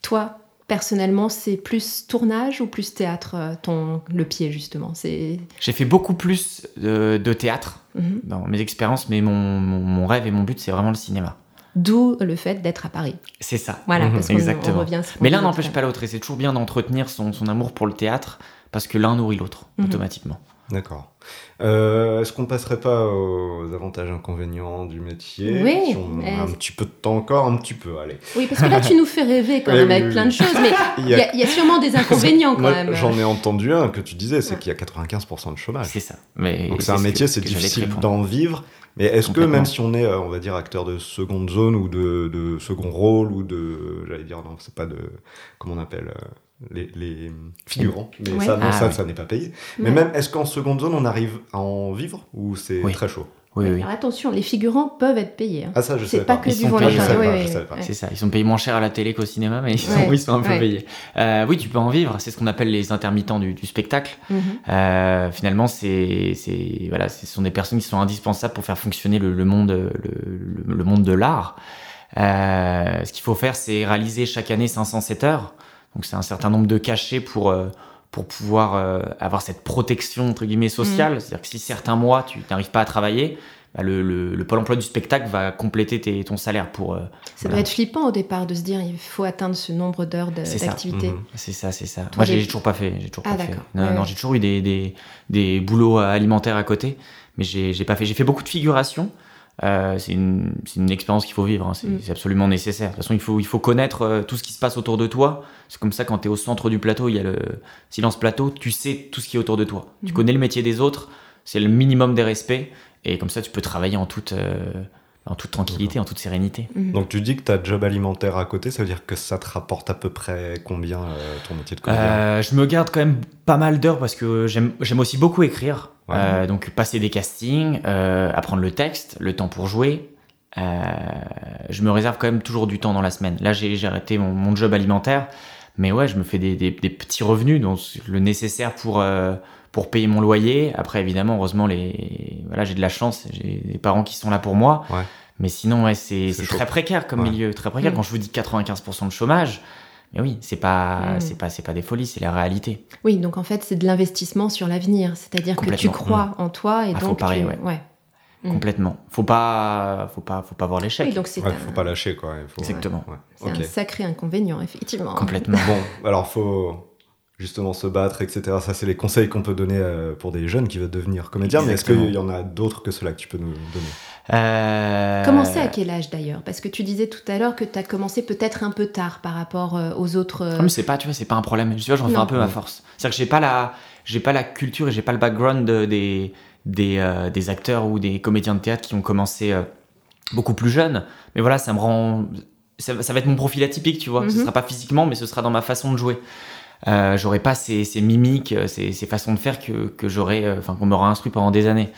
Toi, personnellement, c'est plus tournage ou plus théâtre, euh, ton, le pied, justement? C'est... J'ai fait beaucoup plus de, de théâtre Mhm. dans mes expériences, mais mon, mon, mon rêve et mon but, c'est vraiment le cinéma. D'où le fait d'être à Paris. C'est ça. Voilà, Mhm. parce qu'on on Exactement. revient Mais l'un n'empêche pas l'autre, et c'est toujours bien d'entretenir son, son amour pour le théâtre, parce que l'un nourrit l'autre, Mhm. automatiquement. D'accord. Euh, Est-ce qu'on passerait pas aux avantages inconvénients du métier? Oui, Si on a euh, un petit peu de temps encore, un petit peu, allez. Oui, parce que là, tu nous fais rêver quand même avec oui, plein de choses, mais Il y, a- il y a sûrement des inconvénients quand Moi, même. J'en ai entendu un que tu disais, c'est qu'il y a 95% de chômage. C'est ça. Mais Donc c'est un ce métier, que- c'est difficile d'en vivre. Mais est-ce que même si on est, euh, on va dire, acteur de seconde zone ou de, de second rôle ou de, j'allais dire, non, c'est pas de, comment on appelle, euh, les, les figurants, mais Ouais. ça, non, Ah, ça, ça n'est pas payé. Mais même, est-ce qu'en seconde zone, on arrive à en vivre ou c'est Oui. très chaud? Oui, oui. Alors attention, les figurants peuvent être payés. hein. Ah ça, je C'est sais pas pas. que Ils du ouais. C'est ça, ils sont payés moins cher à la télé qu'au cinéma, mais ils sont, Ouais, ils sont un peu ouais. payés. Euh, oui, tu peux en vivre, c'est ce qu'on appelle les intermittents du, du spectacle. Mhm. Euh, finalement, c'est, c'est, voilà, ce sont des personnes qui sont indispensables pour faire fonctionner le, le monde, le, le- le monde de l'art. Euh, ce qu'il faut faire, c'est réaliser chaque année 507 heures. Donc, c'est un certain nombre de cachets pour, euh, pour pouvoir euh, avoir cette protection, entre guillemets, sociale. C'est-à-dire que si certains mois, tu n'arrives pas à travailler, bah, le, le- le Pôle emploi du spectacle va compléter tes- ton salaire pour, euh, Ça Voilà. doit être flippant au départ de se dire il faut atteindre ce nombre d'heures de- C'est ça. d'activité. Mhm. C'est ça, c'est ça. Toi, Moi, j'ai des- toujours pas fait. J'ai toujours Ah, pas fait. d'accord. Non, Ouais, non, ouais. j'ai toujours eu des, des, des boulots alimentaires à côté, mais j'ai j'ai pas fait. J'ai fait beaucoup de figuration. Euh, c'est une, c'est une expérience qu'il faut vivre. hein. C'est Mm. c'est absolument nécessaire. De toute façon, il faut, il faut connaître euh, tout ce qui se passe autour de toi. C'est comme ça quand tu es au centre du plateau, il y a le silence plateau. Tu sais tout ce qui est autour de toi. Tu Mhm. connais le métier des autres. C'est le minimum des respects. Et comme ça, tu peux travailler en toute, euh, en toute tranquillité, en toute sérénité. Mhm. Donc tu dis que tu as job alimentaire à côté, ça veut dire que ça te rapporte à peu près combien euh, ton métier de comédien? Euh, je me garde quand même pas mal d'heures parce que j'aime aussi beaucoup écrire. Ouais. Euh, donc passer des castings, euh, apprendre le texte, le temps pour jouer. Euh, je me réserve quand même toujours du temps dans la semaine. Là, j'ai j'ai arrêté mon, mon job alimentaire, mais ouais, je me fais des, des- des petits revenus, donc le nécessaire pour euh, pour payer mon loyer. Après, évidemment, heureusement, les voilà, j'ai de la chance, j'ai des parents qui sont là pour moi. Ouais. Mais sinon, ouais, c'est C'est c'est chaud. très précaire comme Ouais. milieu, très précaire. Mm. Quand je vous dis 95% de chômage, mais oui, c'est pas, Mm. c'est pas, c'est pas des folies, c'est la réalité. Oui, donc en fait, c'est de l'investissement sur l'avenir. C'est-à-dire que tu crois en toi et Ah, faut donc. parier, tu- ouais. Mm. Complètement. Faut pas, faut pas, faut pas voir l'échec. Oui, donc c'est Ouais, un, faut pas lâcher quoi. faut- Exactement. ouais. c'est un sacré inconvénient, effectivement. Complètement. Bon, alors faut justement se battre, etc. Ça, c'est les conseils qu'on peut donner euh, pour des jeunes qui veulent devenir comédiens. Mais est-ce qu'il y en a d'autres que ceux-là que tu peux nous donner? Euh, Commencer à quel âge d'ailleurs? Parce que tu disais tout à l'heure que tu as commencé peut-être un peu tard par rapport euh, aux autres. euh, Non, mais c'est pas, tu vois, c'est pas un problème. Tu vois, j'en fais Non. un peu ma force. C'est-à-dire que j'ai pas la, j'ai pas la culture et j'ai pas le background de- des, des, euh, des acteurs ou des comédiens de théâtre qui ont commencé euh, beaucoup plus jeunes. Mais voilà, ça me rend, ça, ça va être mon profil atypique, tu vois. Ce Mhm. sera pas physiquement, mais ce sera dans ma façon de jouer. Euh, j'aurais pas ces, ces mimiques, ces, ces, façons de faire que, que j'aurais, enfin qu'on m'aurait instruit pendant des années.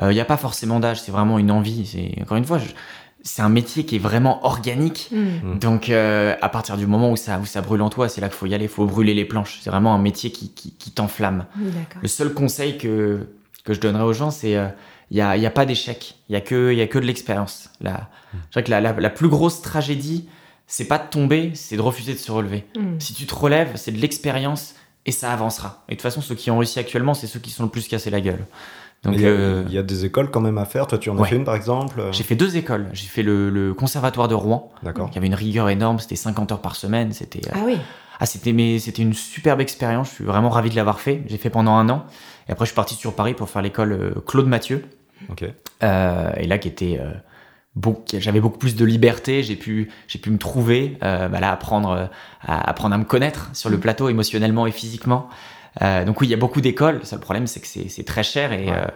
Il n'y a pas forcément d'âge, c'est vraiment une envie. C'est encore une fois, c'est un métier qui est vraiment organique. Mm. Donc, euh, à partir du moment où ça, où ça brûle en toi, c'est là qu'il faut y aller. Il faut brûler les planches. C'est vraiment un métier qui, qui, qui t'enflamme. D'accord. Le seul conseil que, que je donnerais aux gens, c'est euh, il n'y a, y a pas d'échec. Il n'y a, que- il y a que de l'expérience. La, Je dirais que la, la, la plus grosse tragédie, c'est pas de tomber, c'est de refuser de se relever. Mm. Si tu te relèves, c'est de l'expérience et ça avancera. Et de toute façon, ceux qui ont réussi actuellement, c'est ceux qui sont le plus cassés la gueule. Donc, il, y a, euh, il y a des écoles quand même à faire. Toi, tu en as Ouais. fait une par exemple j'ai fait deux écoles. J'ai fait le, le conservatoire de Rouen, D'accord. qui avait une rigueur énorme, c'était 50 heures par semaine. C'était euh, Ah oui. ah, c'était mais c'était une superbe expérience. Je suis vraiment ravi de l'avoir fait. J'ai fait pendant un an. Et après, je suis parti sur Paris pour faire l'école euh, Claude Mathieu. Ok. Euh, et là, qui était euh, j'avais beaucoup plus de liberté. J'ai pu j'ai pu me trouver, euh, bah là, apprendre euh, à apprendre à me connaître sur le plateau émotionnellement et physiquement. Euh, donc oui, il y a beaucoup d'écoles. Le problème, c'est que c'est très cher et Ouais. euh,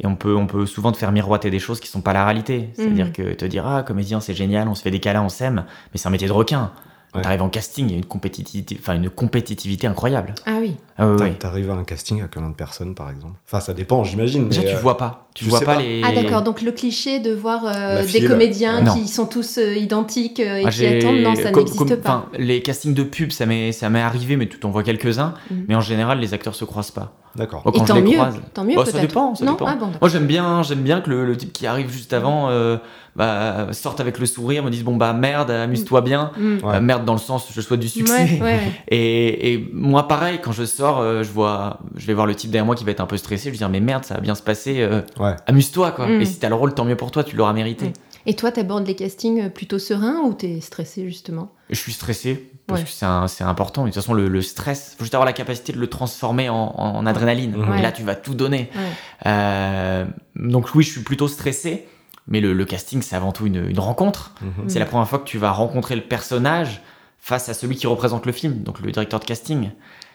et on peut, on peut souvent te faire miroiter des choses qui sont pas la réalité. C'est-à-dire Mhm. que te dire, ah, comédien, c'est génial, on se fait des câlins, on s'aime, mais c'est un métier de requin. Quand Ouais. t'arrives en casting, il y a une compétitivité, enfin, une compétitivité incroyable. Ah oui. Ah. T'arrives à un casting à combien de personnes par exemple Enfin, ça dépend, j'imagine. Déjà, tu euh, vois pas. Tu, tu vois pas, pas. les. Ah d'accord, donc le cliché de voir euh, des comédiens qui sont tous euh, identiques et Ah, qui attendent, non, ça n'existe pas. Les castings de pub, ça m'est ça m'est arrivé, mais tu en vois quelques-uns. Mhm. Mais en général, les acteurs se croisent pas. D'accord. Moi, Et quand je tant les mieux, croise. tant mieux Bah, ça dépend, ça non dépend. Ah bon. Moi, j'aime bien, j'aime bien que le, le type qui arrive juste avant euh, bah, sorte avec le sourire, me dise bon bah merde, amuse-toi bien. Mm. Ouais. Euh, merde dans le sens, je souhaite du succès. Ouais, ouais, ouais. Et, et moi, pareil, quand je sors, euh, je vois, je vais voir le type derrière moi qui va être un peu stressé. Je vais dire mais merde, ça va bien se passer. euh, Ouais. Amuse-toi quoi. Mm. Et si t'as le rôle, tant mieux pour toi, tu l'auras mérité. Mm. Et toi, t'abordes les castings plutôt serein ou t'es stressé justement? Je suis stressé parce Ouais. que c'est important. Et de toute façon, le, le stress, faut juste avoir la capacité de le transformer en, en adrénaline. Mhm. Et là, tu vas tout donner. Ouais. Euh, donc oui, je suis plutôt stressé. Mais le, le casting, c'est avant tout une, une rencontre. Mhm. C'est la première fois que tu vas rencontrer le personnage face à celui qui représente le film, donc le directeur de casting.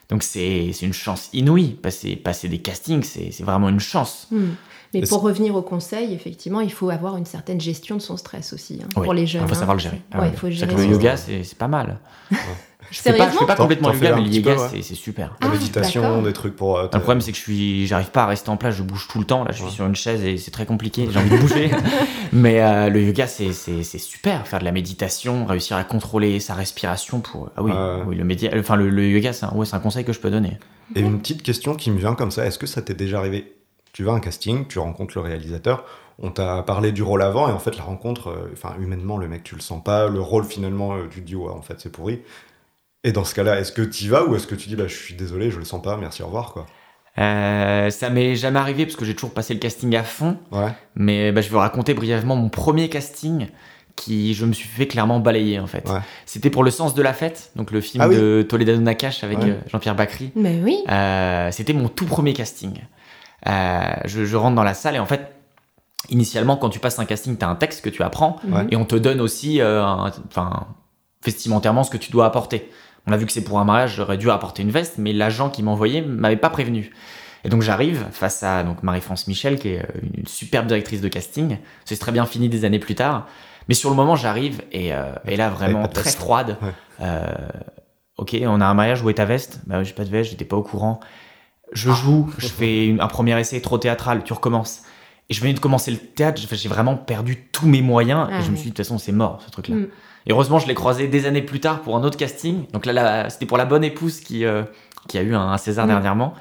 Donc c'est une chance inouïe. Passer, passer des castings, c'est c'est vraiment une chance. Mm. Mais pour revenir au conseil, effectivement, il faut avoir une certaine gestion de son stress aussi hein, Oui. pour les jeunes. Il faut hein. savoir le gérer. Ah Ouais, il faut gérer le yoga, c'est pas mal. Je fais pas, je fais pas complètement le yoga, mais le yoga, ouais. c'est super. La Ah, méditation, d'accord. des trucs pour. euh, Le problème, c'est que je suis, j'arrive pas à rester en place, je bouge tout le temps. Là, je suis Ouais. sur une chaise et c'est très compliqué. J'ai envie de bouger. Mais euh, le yoga, c'est, super. Faire de la méditation, réussir à contrôler sa respiration pour. Ah oui, oui le, média... enfin, le, le yoga, c'est un, ouais, c'est un conseil que je peux donner. Et une petite question qui me vient comme ça, est-ce que ça t'est déjà arrivé Tu vas à un casting, tu rencontres le réalisateur, on t'a parlé du rôle avant, et en fait la rencontre, euh, enfin humainement le mec tu le sens pas, le rôle finalement euh, tu te dis ouais en fait c'est pourri. Et dans ce cas-là, est-ce que tu y vas ou est-ce que tu dis bah je suis désolé, je le sens pas, merci, au revoir quoi Euh, ça m'est jamais arrivé parce que j'ai toujours passé le casting à fond. Ouais, Mais bah, je vais vous raconter brièvement mon premier casting qui je me suis fait clairement balayer en fait. Ouais. C'était pour Le Sens de la Fête, donc le film Ah oui. de Toledano Nakash avec Ouais. Jean-Pierre Bacry. Mais oui. Euh, c'était mon tout premier casting. Euh, je, je rentre dans la salle et en fait, initialement, quand tu passes un casting, tu as un texte que tu apprends Ouais. et on te donne aussi, euh, enfin, vestimentairement, ce que tu dois apporter. On a vu que c'est pour un mariage, j'aurais dû apporter une veste, mais l'agent qui m'envoyait m'avait pas prévenu. Et donc j'arrive face à donc Marie-France Michel, qui est euh, une, superbe directrice de casting. C'est très bien fini des années plus tard. Mais sur le moment, j'arrive et, euh, et là, vraiment très froide. Ouais. Euh, ok, on a un mariage, où est ta veste? Bah, j'ai pas de veste, j'étais pas au courant. Je joue, je fais une- un premier essai trop théâtral, tu recommences. Et je venais de commencer le théâtre, j'ai vraiment perdu tous mes moyens. Ah et je me suis dit, de toute façon, c'est mort, ce truc-là. Mm. Et heureusement, je l'ai croisé des années plus tard pour un autre casting. Donc là, là, c'était pour la bonne épouse qui, euh, qui a eu un, un César Mm. dernièrement.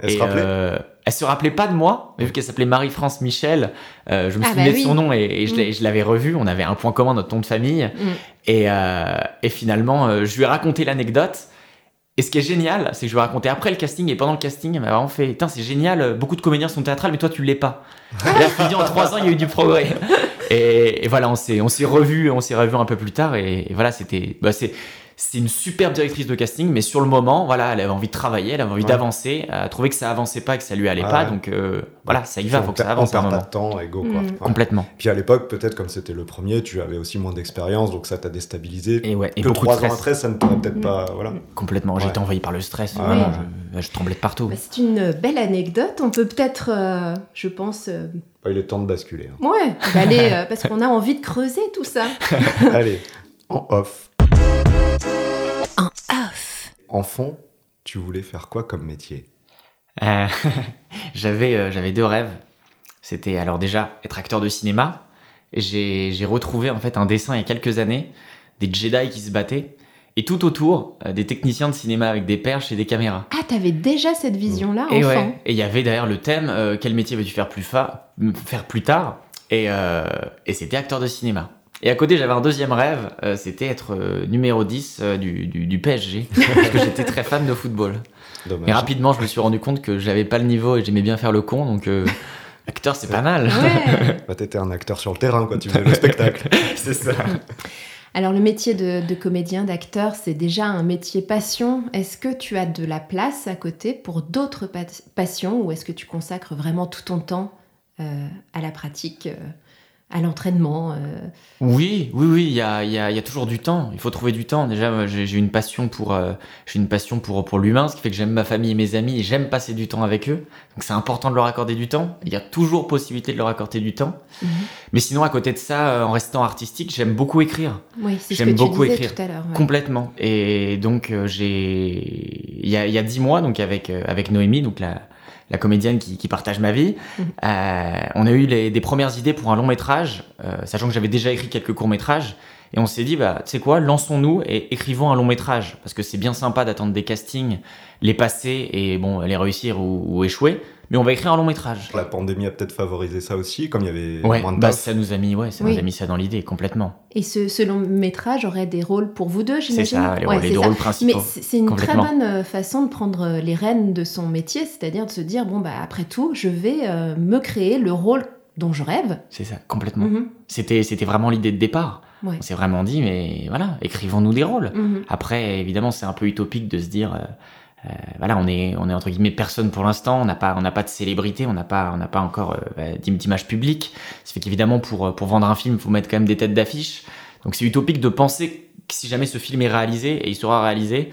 elle se Et, rappelait euh, elle se rappelait pas de moi, mais vu qu'elle s'appelait Marie-France Michel, euh, je me Ah souvenais bah de oui. son nom et, et je Mm. je l'avais revu. On avait un point commun, notre nom de famille. Mm. Et, euh, et finalement, euh, je lui ai raconté l'anecdote. Et ce qui est génial, c'est que je lui ai raconté après le casting et pendant le casting, elle m'a vraiment fait Putain, c'est génial, euh, beaucoup de comédiens sont théâtrales, mais toi tu l'es pas. et là, je me dis En trois ans, il y a eu du progrès. Et, et voilà, on s'est, revus, on s'est revus un peu plus tard. Et, et voilà, c'était. Bah, c'est, c'est une superbe directrice de casting, mais sur le moment, voilà, elle avait envie de travailler, elle avait envie Ouais. d'avancer, elle a trouvé que ça avançait pas, que ça lui allait Ah pas. ouais. Donc euh, voilà, ça y va, faut que ça avance On perd pas de temps et go quoi. Mm. Ouais. Complètement. Puis à l'époque, peut-être comme c'était le premier, tu avais aussi moins d'expérience, donc ça t'a déstabilisé. Et ouais, et que beaucoup de trois ans stress. après, ça ne t'aurait peut-être Mm. pas. Voilà. Complètement. Ouais. J'étais envahi par le stress. Ouais. Vraiment, je, je tremblais de partout. Bah, c'est une belle anecdote. On peut peut-être, euh, je pense, euh, Bah, il est temps de basculer. hein. ouais, d'aller euh, parce qu'on a envie de creuser tout ça. Allez, en off. En off. En fond, tu voulais faire quoi comme métier? Euh, j'avais, euh, j'avais deux rêves. C'était alors déjà être acteur de cinéma. J'ai, j'ai retrouvé en fait un dessin il y a quelques années, des Jedi qui se battaient, et tout autour des techniciens de cinéma avec des perches et des caméras. Ah, t'avais déjà cette vision-là, Et enfant? ouais. Et il y avait derrière le thème quel métier veux-tu faire plus, fa- faire plus tard? Et, et c'était acteur de cinéma. Et à côté, j'avais un deuxième rêve, euh, c'était être euh, numéro 10 euh, du, du, du, PSG, parce que j'étais très fan de football. Dommage. Mais rapidement, je me suis rendu compte que j'avais pas le niveau et j'aimais bien faire le con, donc acteur, c'est pas mal. Ouais. bah, t'étais un acteur sur le terrain, quoi, tu faisais le spectacle. c'est ça. Alors le métier de, de comédien, d'acteur, c'est déjà un métier passion. Est-ce que tu as de la place à côté pour d'autres pa passions ou est-ce que tu consacres vraiment tout ton temps à la pratique à l'entraînement. Euh... Oui, oui, oui, il y a, y, a, y a, toujours du temps. Il faut trouver du temps. Déjà, j'ai une passion pour, euh, j'ai une passion pour pour l'humain, ce qui fait que j'aime ma famille et mes amis et j'aime passer du temps avec eux. Donc c'est important de leur accorder du temps. Il y a toujours possibilité de leur accorder du temps. Mm -hmm. Mais sinon, à côté de ça, euh, en restant artistique, j'aime beaucoup écrire. Oui, c'est j'aime beaucoup tu écrire tout à l'heure. Ouais. Complètement. Et donc j'ai, il y a, il y a dix mois, donc avec avec Noémie, donc la la comédienne qui, qui, partage ma vie. Mmh. Euh, on a eu les, des premières idées pour un long métrage, euh, sachant que j'avais déjà écrit quelques courts métrages. Et on s'est dit, bah, tu sais quoi, lançons-nous et écrivons un long métrage. Parce que c'est bien sympa d'attendre des castings, les passer et bon, les réussir ou, ou, échouer. Mais on va écrire un long métrage. La pandémie a peut-être favorisé ça aussi, comme il y avait ouais, moins de bah, ça nous a mis, ouais, ça Oui. nous a mis ça dans l'idée complètement. Et ce, ce long métrage aurait des rôles pour vous deux, C'est j'imagine ça, les, Ouais, rôles- les c'est deux ça. rôles principaux. Mais c'est c'est une très bonne euh, façon de prendre euh, les rênes de son métier, c'est-à-dire de se dire bon bah après tout, je vais euh, me créer le rôle dont je rêve. C'est ça, complètement. Mhm. C'était, c'était vraiment l'idée de départ. Ouais. On s'est vraiment dit, mais voilà, écrivons-nous des rôles. Mhm. Après, évidemment, c'est un peu utopique de se dire, euh, euh, voilà, on est, on est entre guillemets personne pour l'instant. On n'a pas, on n'a pas de célébrité, on n'a pas, on n'a pas encore euh, bah, d'im- d'image publique. Ça fait qu'évidemment, pour pour vendre un film, il faut mettre quand même des têtes d'affiche. Donc c'est utopique de penser que si jamais ce film est réalisé et il sera réalisé,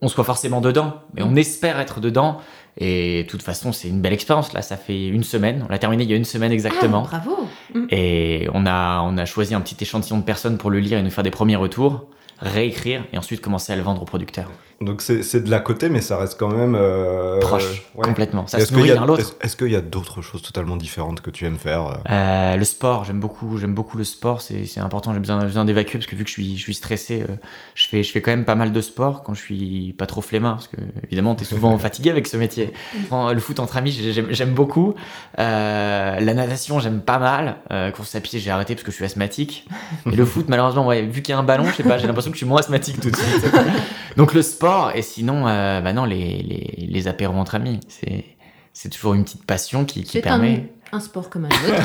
on soit forcément dedans. Mais on espère être dedans. Et de toute façon, c'est une belle expérience. Là, ça fait une semaine. On l'a terminé il y a une semaine exactement. Ah, bravo. Mhm. Et on a, on a choisi un petit échantillon de personnes pour le lire et nous faire des premiers retours, réécrire et ensuite commencer à le vendre au producteur. Donc c'est de la côté, mais ça reste quand même euh, Proche, ouais. complètement. Ça Est-ce se qu'il y nourrit a- l'un l'autre. Est-ce est-ce qu'il y a d'autres choses totalement différentes que tu aimes faire euh? Euh, le sport, j'aime beaucoup, j'aime beaucoup le sport, c'est important, j'ai besoin, besoin d'évacuer parce que vu que je suis, je suis stressé, je, fais, je fais quand même pas mal de sport quand je suis pas trop flemmard parce que évidemment t'es souvent fatigué avec ce métier. Le foot entre amis, j'ai- j'aime beaucoup. La natation, j'aime pas mal. Course à pied, j'ai arrêté parce que je suis asthmatique. Et le foot, malheureusement, ouais, vu qu'il y a un ballon, je sais pas, j'ai l'impression que je suis moins asthmatique tout de suite. Donc le sport, et sinon, euh, bah non, les, les, les apéros entre amis, c'est c'est toujours une petite passion qui, permet. un, un sport comme un autre.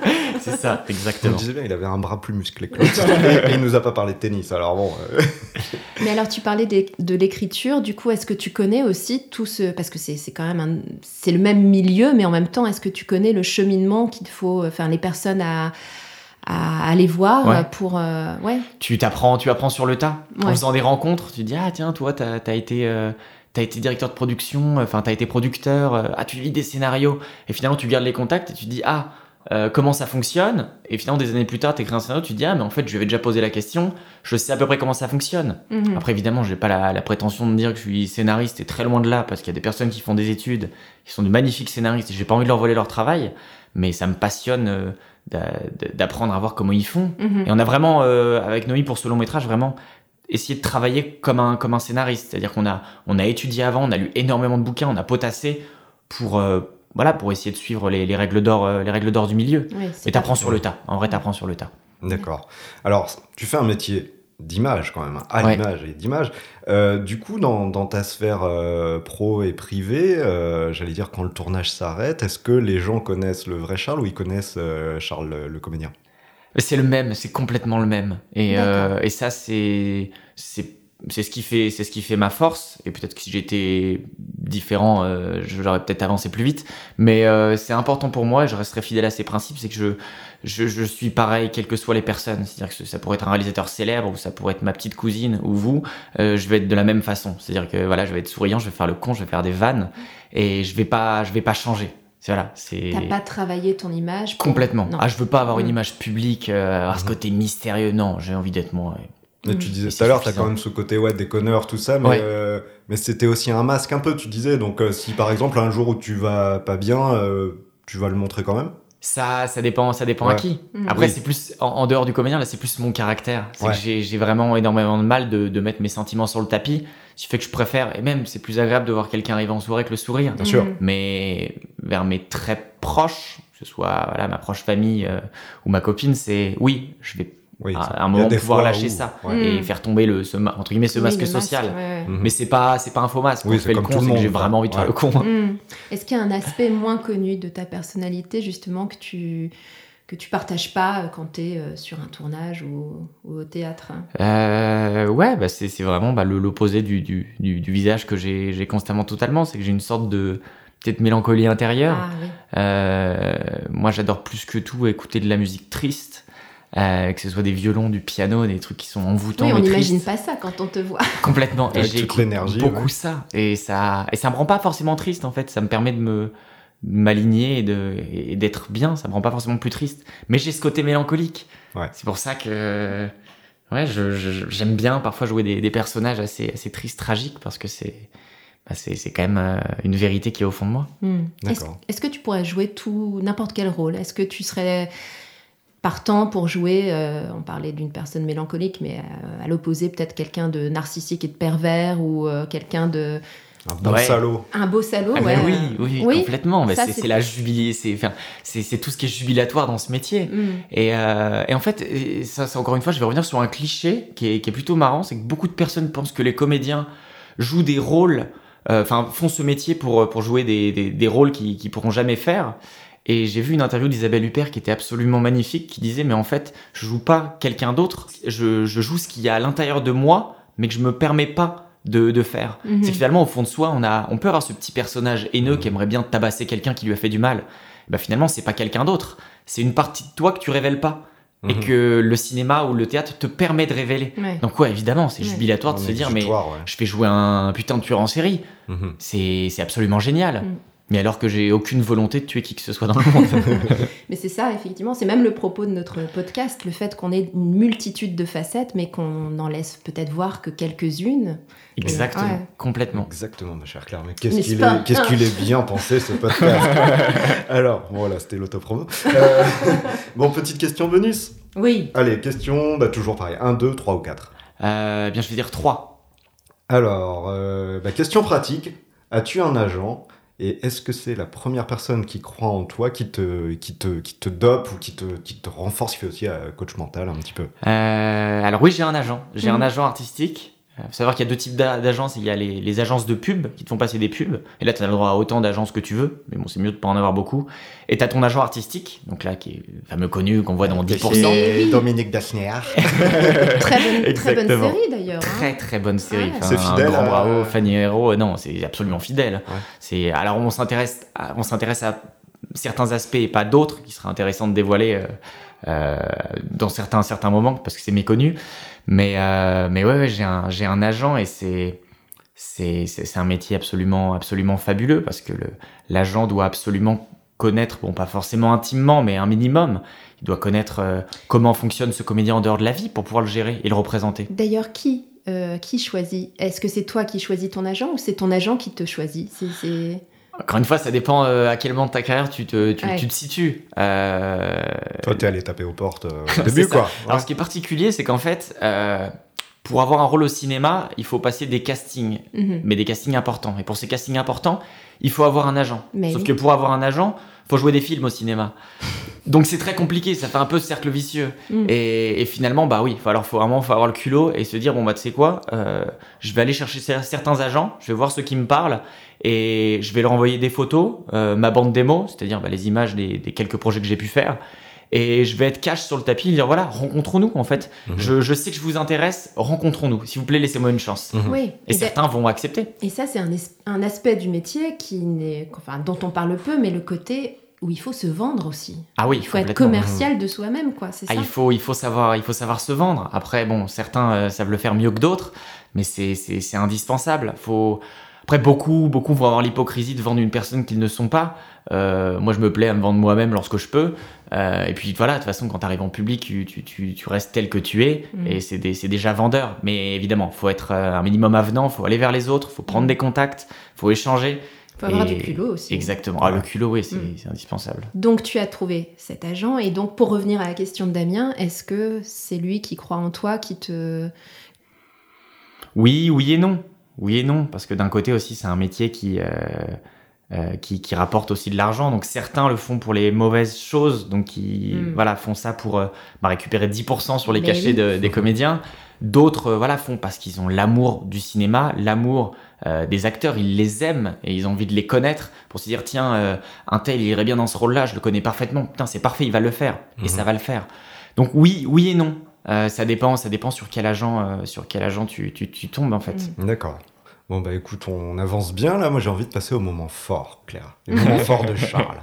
C'est ça, exactement. disais bien, il avait un bras plus musclé que l'autre. et, il nous a pas parlé de tennis, alors bon. euh, Mais alors tu parlais des- de l'écriture, du coup est-ce que tu connais aussi tout ce... Parce que c'est c'est quand même un... C'est le même milieu, mais en même temps, est-ce que tu connais le cheminement qu'il faut... Enfin, les personnes à, à aller voir Ouais. pour... euh, Ouais. Tu t'apprends, tu apprends sur le tas. En Ouais. faisant des rencontres, tu dis ah tiens toi t'as as été euh, t'as été directeur de production, enfin t'as été producteur, euh, ah tu lis des scénarios et finalement tu gardes les contacts et tu te dis ah euh, comment ça fonctionne? Et finalement des années plus tard t'écris un scénario tu te dis ah mais en fait je lui avais déjà posé la question, je sais à peu près comment ça fonctionne. Mhm. Après évidemment j'ai pas la, la prétention de dire que je suis scénariste et très loin de là parce qu'il y a des personnes qui font des études qui sont de magnifiques scénaristes et j'ai pas envie de leur voler leur travail mais ça me passionne euh, d'apprendre à voir comment ils font. Mhm. Et on a vraiment, euh, avec Noé pour ce long métrage, vraiment essayé de travailler comme un, comme un scénariste. C'est-à-dire qu'on a, on a étudié avant, on a lu énormément de bouquins, on a potassé pour, euh, voilà, pour essayer de suivre les, les règles d'or, euh, les règles d'or du milieu. C'est Et t'apprends sur le tas. En vrai, t'apprends sur le tas. D'accord. Alors, tu fais un métier d'image quand même, à Ouais. l'image et d'image. Euh, du coup, dans, dans ta sphère euh, pro et privée, euh, j'allais dire quand le tournage s'arrête, est-ce que les gens connaissent le vrai Charles ou ils connaissent Charles le, le comédien? C'est le même, c'est complètement le même. Et, et ça, c'est, c'est, c'est ce qui fait, c'est ce qui fait ma force. Et peut-être que si j'étais différent, euh, j'aurais peut-être avancé plus vite. Mais euh, c'est important pour moi et je resterai fidèle à ces principes. C'est que je, je, je suis pareil, quelles que soient les personnes. C'est-à-dire que ça pourrait être un réalisateur célèbre ou ça pourrait être ma petite cousine ou vous. euh, je vais être de la même façon. C'est-à-dire que voilà, je vais être souriant, je vais faire le con, je vais faire des vannes et je vais pas, je vais pas changer. C'est voilà, c'est. T'as pas travaillé ton image pour- Complètement. Non. Ah, je veux pas avoir une Mm. image publique, euh, avoir ce Mhm. côté mystérieux. Non, j'ai envie d'être moi. Mais Mm. tu disais Et tout à l'heure, t'as quand même ce côté ouais déconneur, tout ça, mais, Ouais. euh, mais c'était aussi un masque un peu, tu disais. Donc euh, si par exemple un jour où tu vas pas bien, euh, tu vas le montrer quand même. Ça, ça dépend, ça dépend à qui. Mm. Après, Oui. c'est plus en, en dehors du comédien, là, c'est plus mon caractère. C'est Ouais. que j'ai vraiment énormément de mal de, de mettre mes sentiments sur le tapis. Ce qui fait que je préfère, et même c'est plus agréable de voir quelqu'un arriver en soirée avec le sourire. Bien sûr. Mm. Mais vers mes très proches, que ce soit voilà, ma proche famille euh, ou ma copine, c'est oui, je vais Oui, à un moment pouvoir lâcher où- ça ouais. Mm. et faire tomber le ce, ma- entre guillemets ce Oui, masque social. ouais, ouais. Mhm. Mais c'est pas c'est pas un faux masque. Oui, c'est fais le con, j'ai vraiment envie de faire Ouais. le con. Mm. Est-ce qu'il y a un aspect moins connu de ta personnalité, justement, que tu que tu partages pas euh, quand tu es sur un tournage ou, ou au théâtre? Euh, ouais, bah c'est vraiment bah, l'opposé du, du, du, du visage que j'ai j'ai constamment totalement. C'est que j'ai une sorte de peut-être mélancolie intérieure. Ah oui. Euh, moi, j'adore plus que tout écouter de la musique triste, euh, que ce soit des violons, du piano, des trucs qui sont envoûtants Oui, on n'imagine pas ça quand on te voit. Complètement. Et Avec j'ai toute l'énergie, beaucoup ouais. ça. Et ça, et ça me rend pas forcément triste en fait. Ça me permet de me m'aligner et de et d'être bien. Ça me rend pas forcément plus triste. Mais j'ai ce côté mélancolique. Ouais. C'est pour ça que ouais, je- je- j'aime bien parfois jouer des, des personnages assez assez tristes, tragiques parce que c'est bah, c'est c'est quand même euh, une vérité qui est au fond de moi. Mm. Est-ce D'accord. est-ce que tu pourrais jouer tout n'importe quel rôle? Est-ce que tu serais partant pour jouer euh, On parlait d'une personne mélancolique, mais euh, à l'opposé peut-être quelqu'un de narcissique et de pervers ou euh, quelqu'un de Un Ouais. salaud. un beau salaud. Ah ouais. oui, oui, Oui, complètement. Bah, ça, c'est la jubilée, c'est enfin, tout ce qui est jubilatoire dans ce métier. Mm. Et, euh, et en fait, et ça, c'est encore une fois, je vais revenir sur un cliché qui est, qui est plutôt marrant, c'est que beaucoup de personnes pensent que les comédiens jouent des rôles, euh, enfin font ce métier pour pour jouer des, des, des rôles qu'ils qui pourront jamais faire. Et j'ai vu une interview d'Isabelle Huppert qui était absolument magnifique, qui disait mais en fait, je joue pas quelqu'un d'autre, je, je joue ce qu'il y a à l'intérieur de moi, mais que je me permets pas de, de faire. Mhm. C'est que finalement, au fond de soi, on, a, on peut avoir ce petit personnage haineux qui aimerait bien tabasser quelqu'un qui lui a fait du mal. Bah finalement, c'est pas quelqu'un d'autre. C'est une partie de toi que tu révèles pas. Et Mhm. que le cinéma ou le théâtre te permet de révéler. Ouais. Donc ouais, évidemment, c'est Ouais. jubilatoire de se dire, mais ouais. je fais jouer un putain de tueur en série. Mhm. C'est c'est absolument génial. Mm. Mais alors que j'ai aucune volonté de tuer qui que ce soit dans le monde. Mais c'est ça, effectivement. C'est même le propos de notre podcast, le fait qu'on ait une multitude de facettes, mais qu'on n'en laisse peut-être voir que quelques-unes. Exactement, Ouais. complètement. Exactement, ma chère Claire. Mais qu'est-ce qu'il pas est, bien pensé ce podcast. Alors, voilà, c'était l'autopromo. Euh, bon, petite question bonus. Oui. Allez, question, bah, toujours pareil. 1, 2, 3 ou 4. Euh, bien, je vais dire 3. Alors, euh, bah, question pratique. As-tu un agent et est-ce que c'est la première personne qui croit en toi, qui te, qui te, qui te dope ou qui te, qui te renforce, qui fait aussi euh, coach mental un petit peu? Euh, alors oui, j'ai un agent. J'ai Mhm. un agent artistique. Il faut savoir qu'il y a deux types d'a- d'agences. Il y a les, les agences de pub qui te font passer des pubs. Et là, tu as le droit à autant d'agences que tu veux. Mais bon, c'est mieux de pas en avoir beaucoup. Et tu as ton agent artistique, donc là, qui est fameux connu, qu'on voit dans 10%. C'est Dominique Dassner. Très bonne, très bonne série d'ailleurs. hein. Très très bonne série. Ouais. Enfin, C'est fidèle Un grand à- bravo, Fanny Hero. Euh, Non, c'est absolument fidèle. Ouais. C'est alors on s'intéresse, à- on s'intéresse à certains aspects et pas d'autres qui seraient intéressants de dévoiler euh, euh, dans certains certains moments parce que c'est méconnu. Mais euh, mais ouais, j'ai un j'ai un agent et c'est c'est c'est un métier absolument absolument fabuleux parce que le l'agent doit absolument connaître bon pas forcément intimement mais un minimum. Il doit connaître euh, comment fonctionne ce comédien en dehors de la vie pour pouvoir le gérer et le représenter. D'ailleurs, qui, euh, qui choisit? Est-ce que c'est toi qui choisis ton agent ou c'est ton agent qui te choisit? Encore une fois, ça dépend euh, à quel moment de ta carrière tu te, tu, Ouais. tu te situes. Euh, Toi, t'es allé taper aux portes euh, au début, quoi. Alors, ce qui est particulier, c'est qu'en fait, euh, pour avoir un rôle au cinéma, il faut passer des castings, Mhm. mais des castings importants. Et pour ces castings importants, il faut avoir un agent. Mais Sauf oui. que pour avoir un agent, faut jouer des films au cinéma. Donc c'est très compliqué, ça fait un peu cercle vicieux. Mm. Et, et finalement, bah oui, faut, alors faut vraiment faut avoir le culot et se dire bon bah tu sais quoi, euh, je vais aller chercher cer- certains agents, je vais voir ceux qui me parlent et je vais leur envoyer des photos, euh, ma bande démo, c'est-à-dire bah, les images des, des quelques projets que j'ai pu faire. Et je vais être cash sur le tapis et dire voilà, rencontrons-nous en fait. Mhm. Je, je sais que je vous intéresse, rencontrons-nous. S'il vous plaît, laissez-moi une chance. Mhm. Oui. Et d'a- certains vont accepter. Et ça, c'est un, un aspect du métier qui n'est, enfin, dont on parle peu, mais le côté où il faut se vendre aussi. Ah oui, Il faut être commercial de soi-même, quoi. C'est Ah, ça. il faut, il faut savoir, il faut savoir se vendre. Après, bon, certains euh, savent le faire mieux que d'autres, mais c'est, c'est, c'est indispensable. Faut, Après, beaucoup, beaucoup vont avoir l'hypocrisie de vendre une personne qu'ils ne sont pas. Euh, moi, je me plais à me vendre moi-même lorsque je peux. Euh, et puis voilà, de toute façon, quand tu arrives en public, tu, tu, tu, tu, restes tel que tu es. Mm. Et c'est c'est déjà vendeur. Mais évidemment, faut être euh, un minimum avenant, faut aller vers les autres, faut prendre Mm. des contacts, faut échanger. Faut avoir du culot aussi. Exactement. Ah, le culot, oui, c'est Mm. c'est indispensable. Donc tu as trouvé cet agent et donc pour revenir à la question de Damien, est-ce que c'est lui qui croit en toi, qui te... Oui, oui et non. Oui et non, parce que d'un côté aussi, c'est un métier qui, euh, euh, qui, qui rapporte aussi de l'argent. Donc certains le font pour les mauvaises choses, donc qui Mm. voilà, font ça pour euh, bah, récupérer 10% sur les Mais cachets oui. de- des comédiens. D'autres euh, voilà, font parce qu'ils ont l'amour du cinéma, l'amour euh, des acteurs, ils les aiment et ils ont envie de les connaître pour se dire tiens, euh, un tel il irait bien dans ce rôle-là, je le connais parfaitement, putain c'est parfait, il va le faire et Mhm. ça va le faire. Donc oui, oui et non. Euh, ça dépend, ça dépend sur quel agent, euh, sur quel agent tu, tu, tu tombes en fait. Mm. D'accord. Bon, bah écoute, on avance bien là. Moi, j'ai envie de passer au moment fort, Claire. Le moment fort de Charles.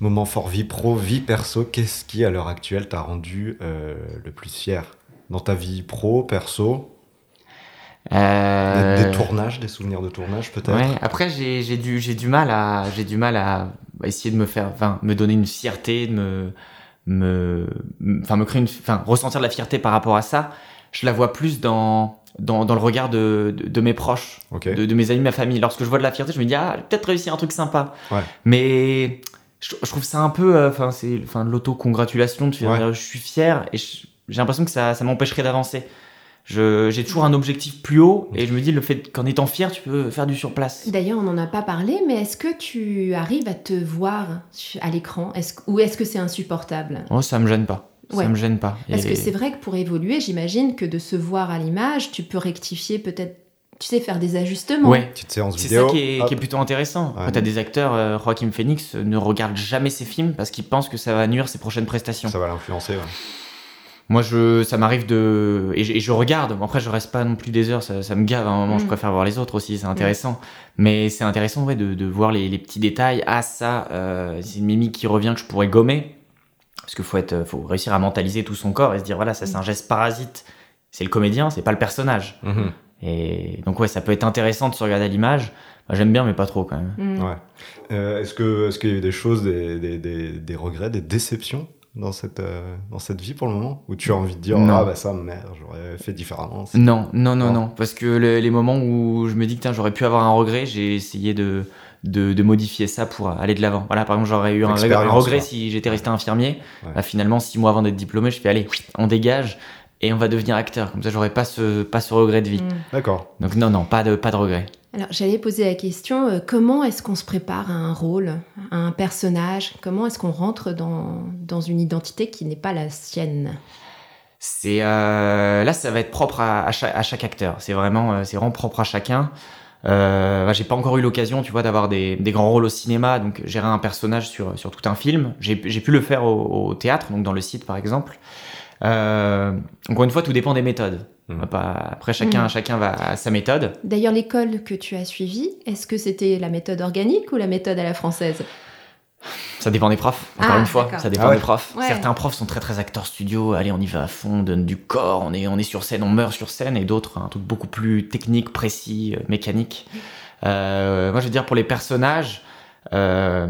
Moment fort vie pro, vie perso. Qu'est-ce qui, à l'heure actuelle, t'a rendu euh, le plus fier Dans ta vie pro, perso? Des, des tournages, des souvenirs de tournage peut-être? Ouais. Après, j'ai du, j'ai du mal à, j'ai du mal à à essayer de me faire, enfin, me donner une fierté, de me, me, enfin, me créer une, enfin, ressentir de la fierté par rapport à ça. Je la vois plus dans, dans, dans le regard de, de, de mes proches, de, de mes amis, ma famille. Lorsque je vois de la fierté, je me dis, ah, j'ai peut-être réussi un truc sympa. Ouais. Mais je, je trouve ça un peu, euh, enfin, c'est, enfin, de l'autocongratulation, de faire, Ouais. je suis fier et j'ai l'impression que ça, ça m'empêcherait d'avancer. Je- J'ai toujours un objectif plus haut et je me dis le fait qu'en étant fier, tu peux faire du surplace. D'ailleurs, on n'en a pas parlé, mais est-ce que tu arrives à te voir à l'écran? Est Ou est-ce que c'est insupportable? Oh, ça me gêne pas. Ouais. Ça me gêne pas. Parce Et- que c'est vrai que pour évoluer, j'imagine que de se voir à l'image, tu peux rectifier peut-être, tu sais, faire des ajustements. Ouais. Petite séance C'est vidéo. ça qui est, qui est plutôt intéressant. Ouais. Quand t'as des acteurs, euh, Joaquin Phoenix euh, ne regarde jamais ses films parce qu'il pense que ça va nuire ses prochaines prestations. Ça va l'influencer. ouais. Moi, je, ça m'arrive de. Et je, et je regarde. Après, je reste pas non plus des heures, ça, ça me gave à un moment. Je Mm. préfère voir les autres aussi, c'est intéressant. Mais c'est intéressant ouais, de, de voir les, les petits détails. Ah, ça, euh, c'est une mimique qui revient que je pourrais gommer. Parce qu'il faut, être, faut réussir à mentaliser tout son corps et se dire voilà, ça, c'est un geste parasite. C'est le comédien, c'est pas le personnage. Mhm. Et donc, ouais, ça peut être intéressant de se regarder à l'image. J'aime bien, mais pas trop quand même. Mm. Ouais. Euh, est-ce que est-ce qu'il y a eu des choses, des, des, des, des regrets, des déceptions? Dans cette euh, dans cette vie pour le moment où tu as envie de dire Non. ah bah ça merde j'aurais fait différemment. Non, non, non, Non. non. Parce que le- les moments où je me dis que tiens, j'aurais pu avoir un regret, j'ai essayé de, de, de modifier ça pour aller de l'avant. Voilà, par exemple, j'aurais eu un, regret si j'étais resté infirmier. Ouais. Bah, finalement, six mois avant d'être diplômé, je fais allez, on dégage et on va devenir acteur. Comme ça, j'aurais pas ce, pas ce regret de vie. Mm. D'accord. Donc non, non, pas de, pas de regret. Alors, j'allais poser la question euh, comment est-ce qu'on se prépare à un rôle, à un personnage? Comment est-ce qu'on rentre dans, dans une identité qui n'est pas la sienne? C'est euh, là, ça va être propre à, chaque, acteur. C'est vraiment, euh, vraiment propre à chacun. Bah, j'ai pas encore eu l'occasion, tu vois, d'avoir des, des grands rôles au cinéma, donc gérer un personnage sur, sur tout un film. J'ai pu le faire au, au théâtre, donc dans le site par exemple. Encore une fois, tout dépend des méthodes. On va pas- Après, chacun, Mhm. chacun va à sa méthode. D'ailleurs, l'école que tu as suivie, est-ce que c'était la méthode organique ou la méthode à la française? Ça dépend des profs, encore Ah, une fois. Ça dépend Ah ouais. des profs. Ouais. Certains profs sont très très acteurs studio. Allez, on y va à fond, on donne du corps, on est, on est sur scène, on meurt sur scène. Et d'autres, un truc beaucoup plus technique, précis, euh, mécanique. Euh, moi, je veux dire, pour les personnages, euh,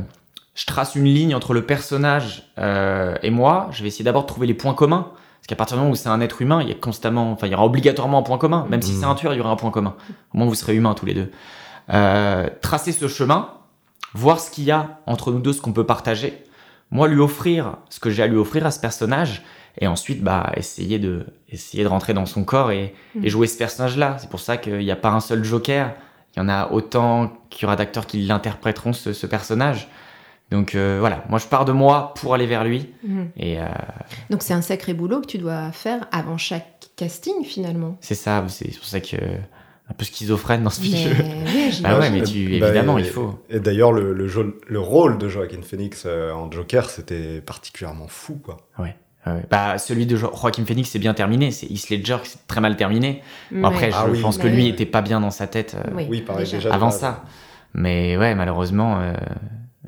je trace une ligne entre le personnage euh, et moi. Je vais essayer d'abord de trouver les points communs. Parce qu'à partir du moment où c'est un être humain, il y a constamment, enfin, il y aura obligatoirement un point commun. Même si c'est un tueur, il y aura un point commun. Au moins, vous serez humains tous les deux. Euh, tracer ce chemin, voir ce qu'il y a entre nous deux, ce qu'on peut partager. Moi, lui offrir ce que j'ai à lui offrir à ce personnage. Et ensuite, bah, essayer de, essayer de rentrer dans son corps et, Mhm. et jouer ce personnage-là. C'est pour ça qu'il n'y a pas un seul Joker. Il y en a autant qu'il y aura d'acteurs qui l'interpréteront, ce, ce personnage. Donc euh, voilà, moi je pars de moi pour aller vers lui. Mhm. Et euh, Donc, c'est un sacré boulot que tu dois faire avant chaque casting, finalement. c'est ça, c'est pour ça que un peu schizophrène dans ce Mais, milieu. ouais, mais tu- Bah, évidemment, et- il faut. Et d'ailleurs, le, le, jo- le rôle de Joaquin Phoenix euh, en Joker, c'était particulièrement fou, quoi. Ouais. ouais. Bah, celui de Jo- Joaquin Phoenix, c'est bien terminé. C'est Heath Ledger, c'est très mal terminé. Bon, Après, je Ah oui. pense que lui oui. était pas bien dans sa tête euh, Oui, Oui, pareil, déjà. déjà. de avant ça. Mais ouais, malheureusement, euh,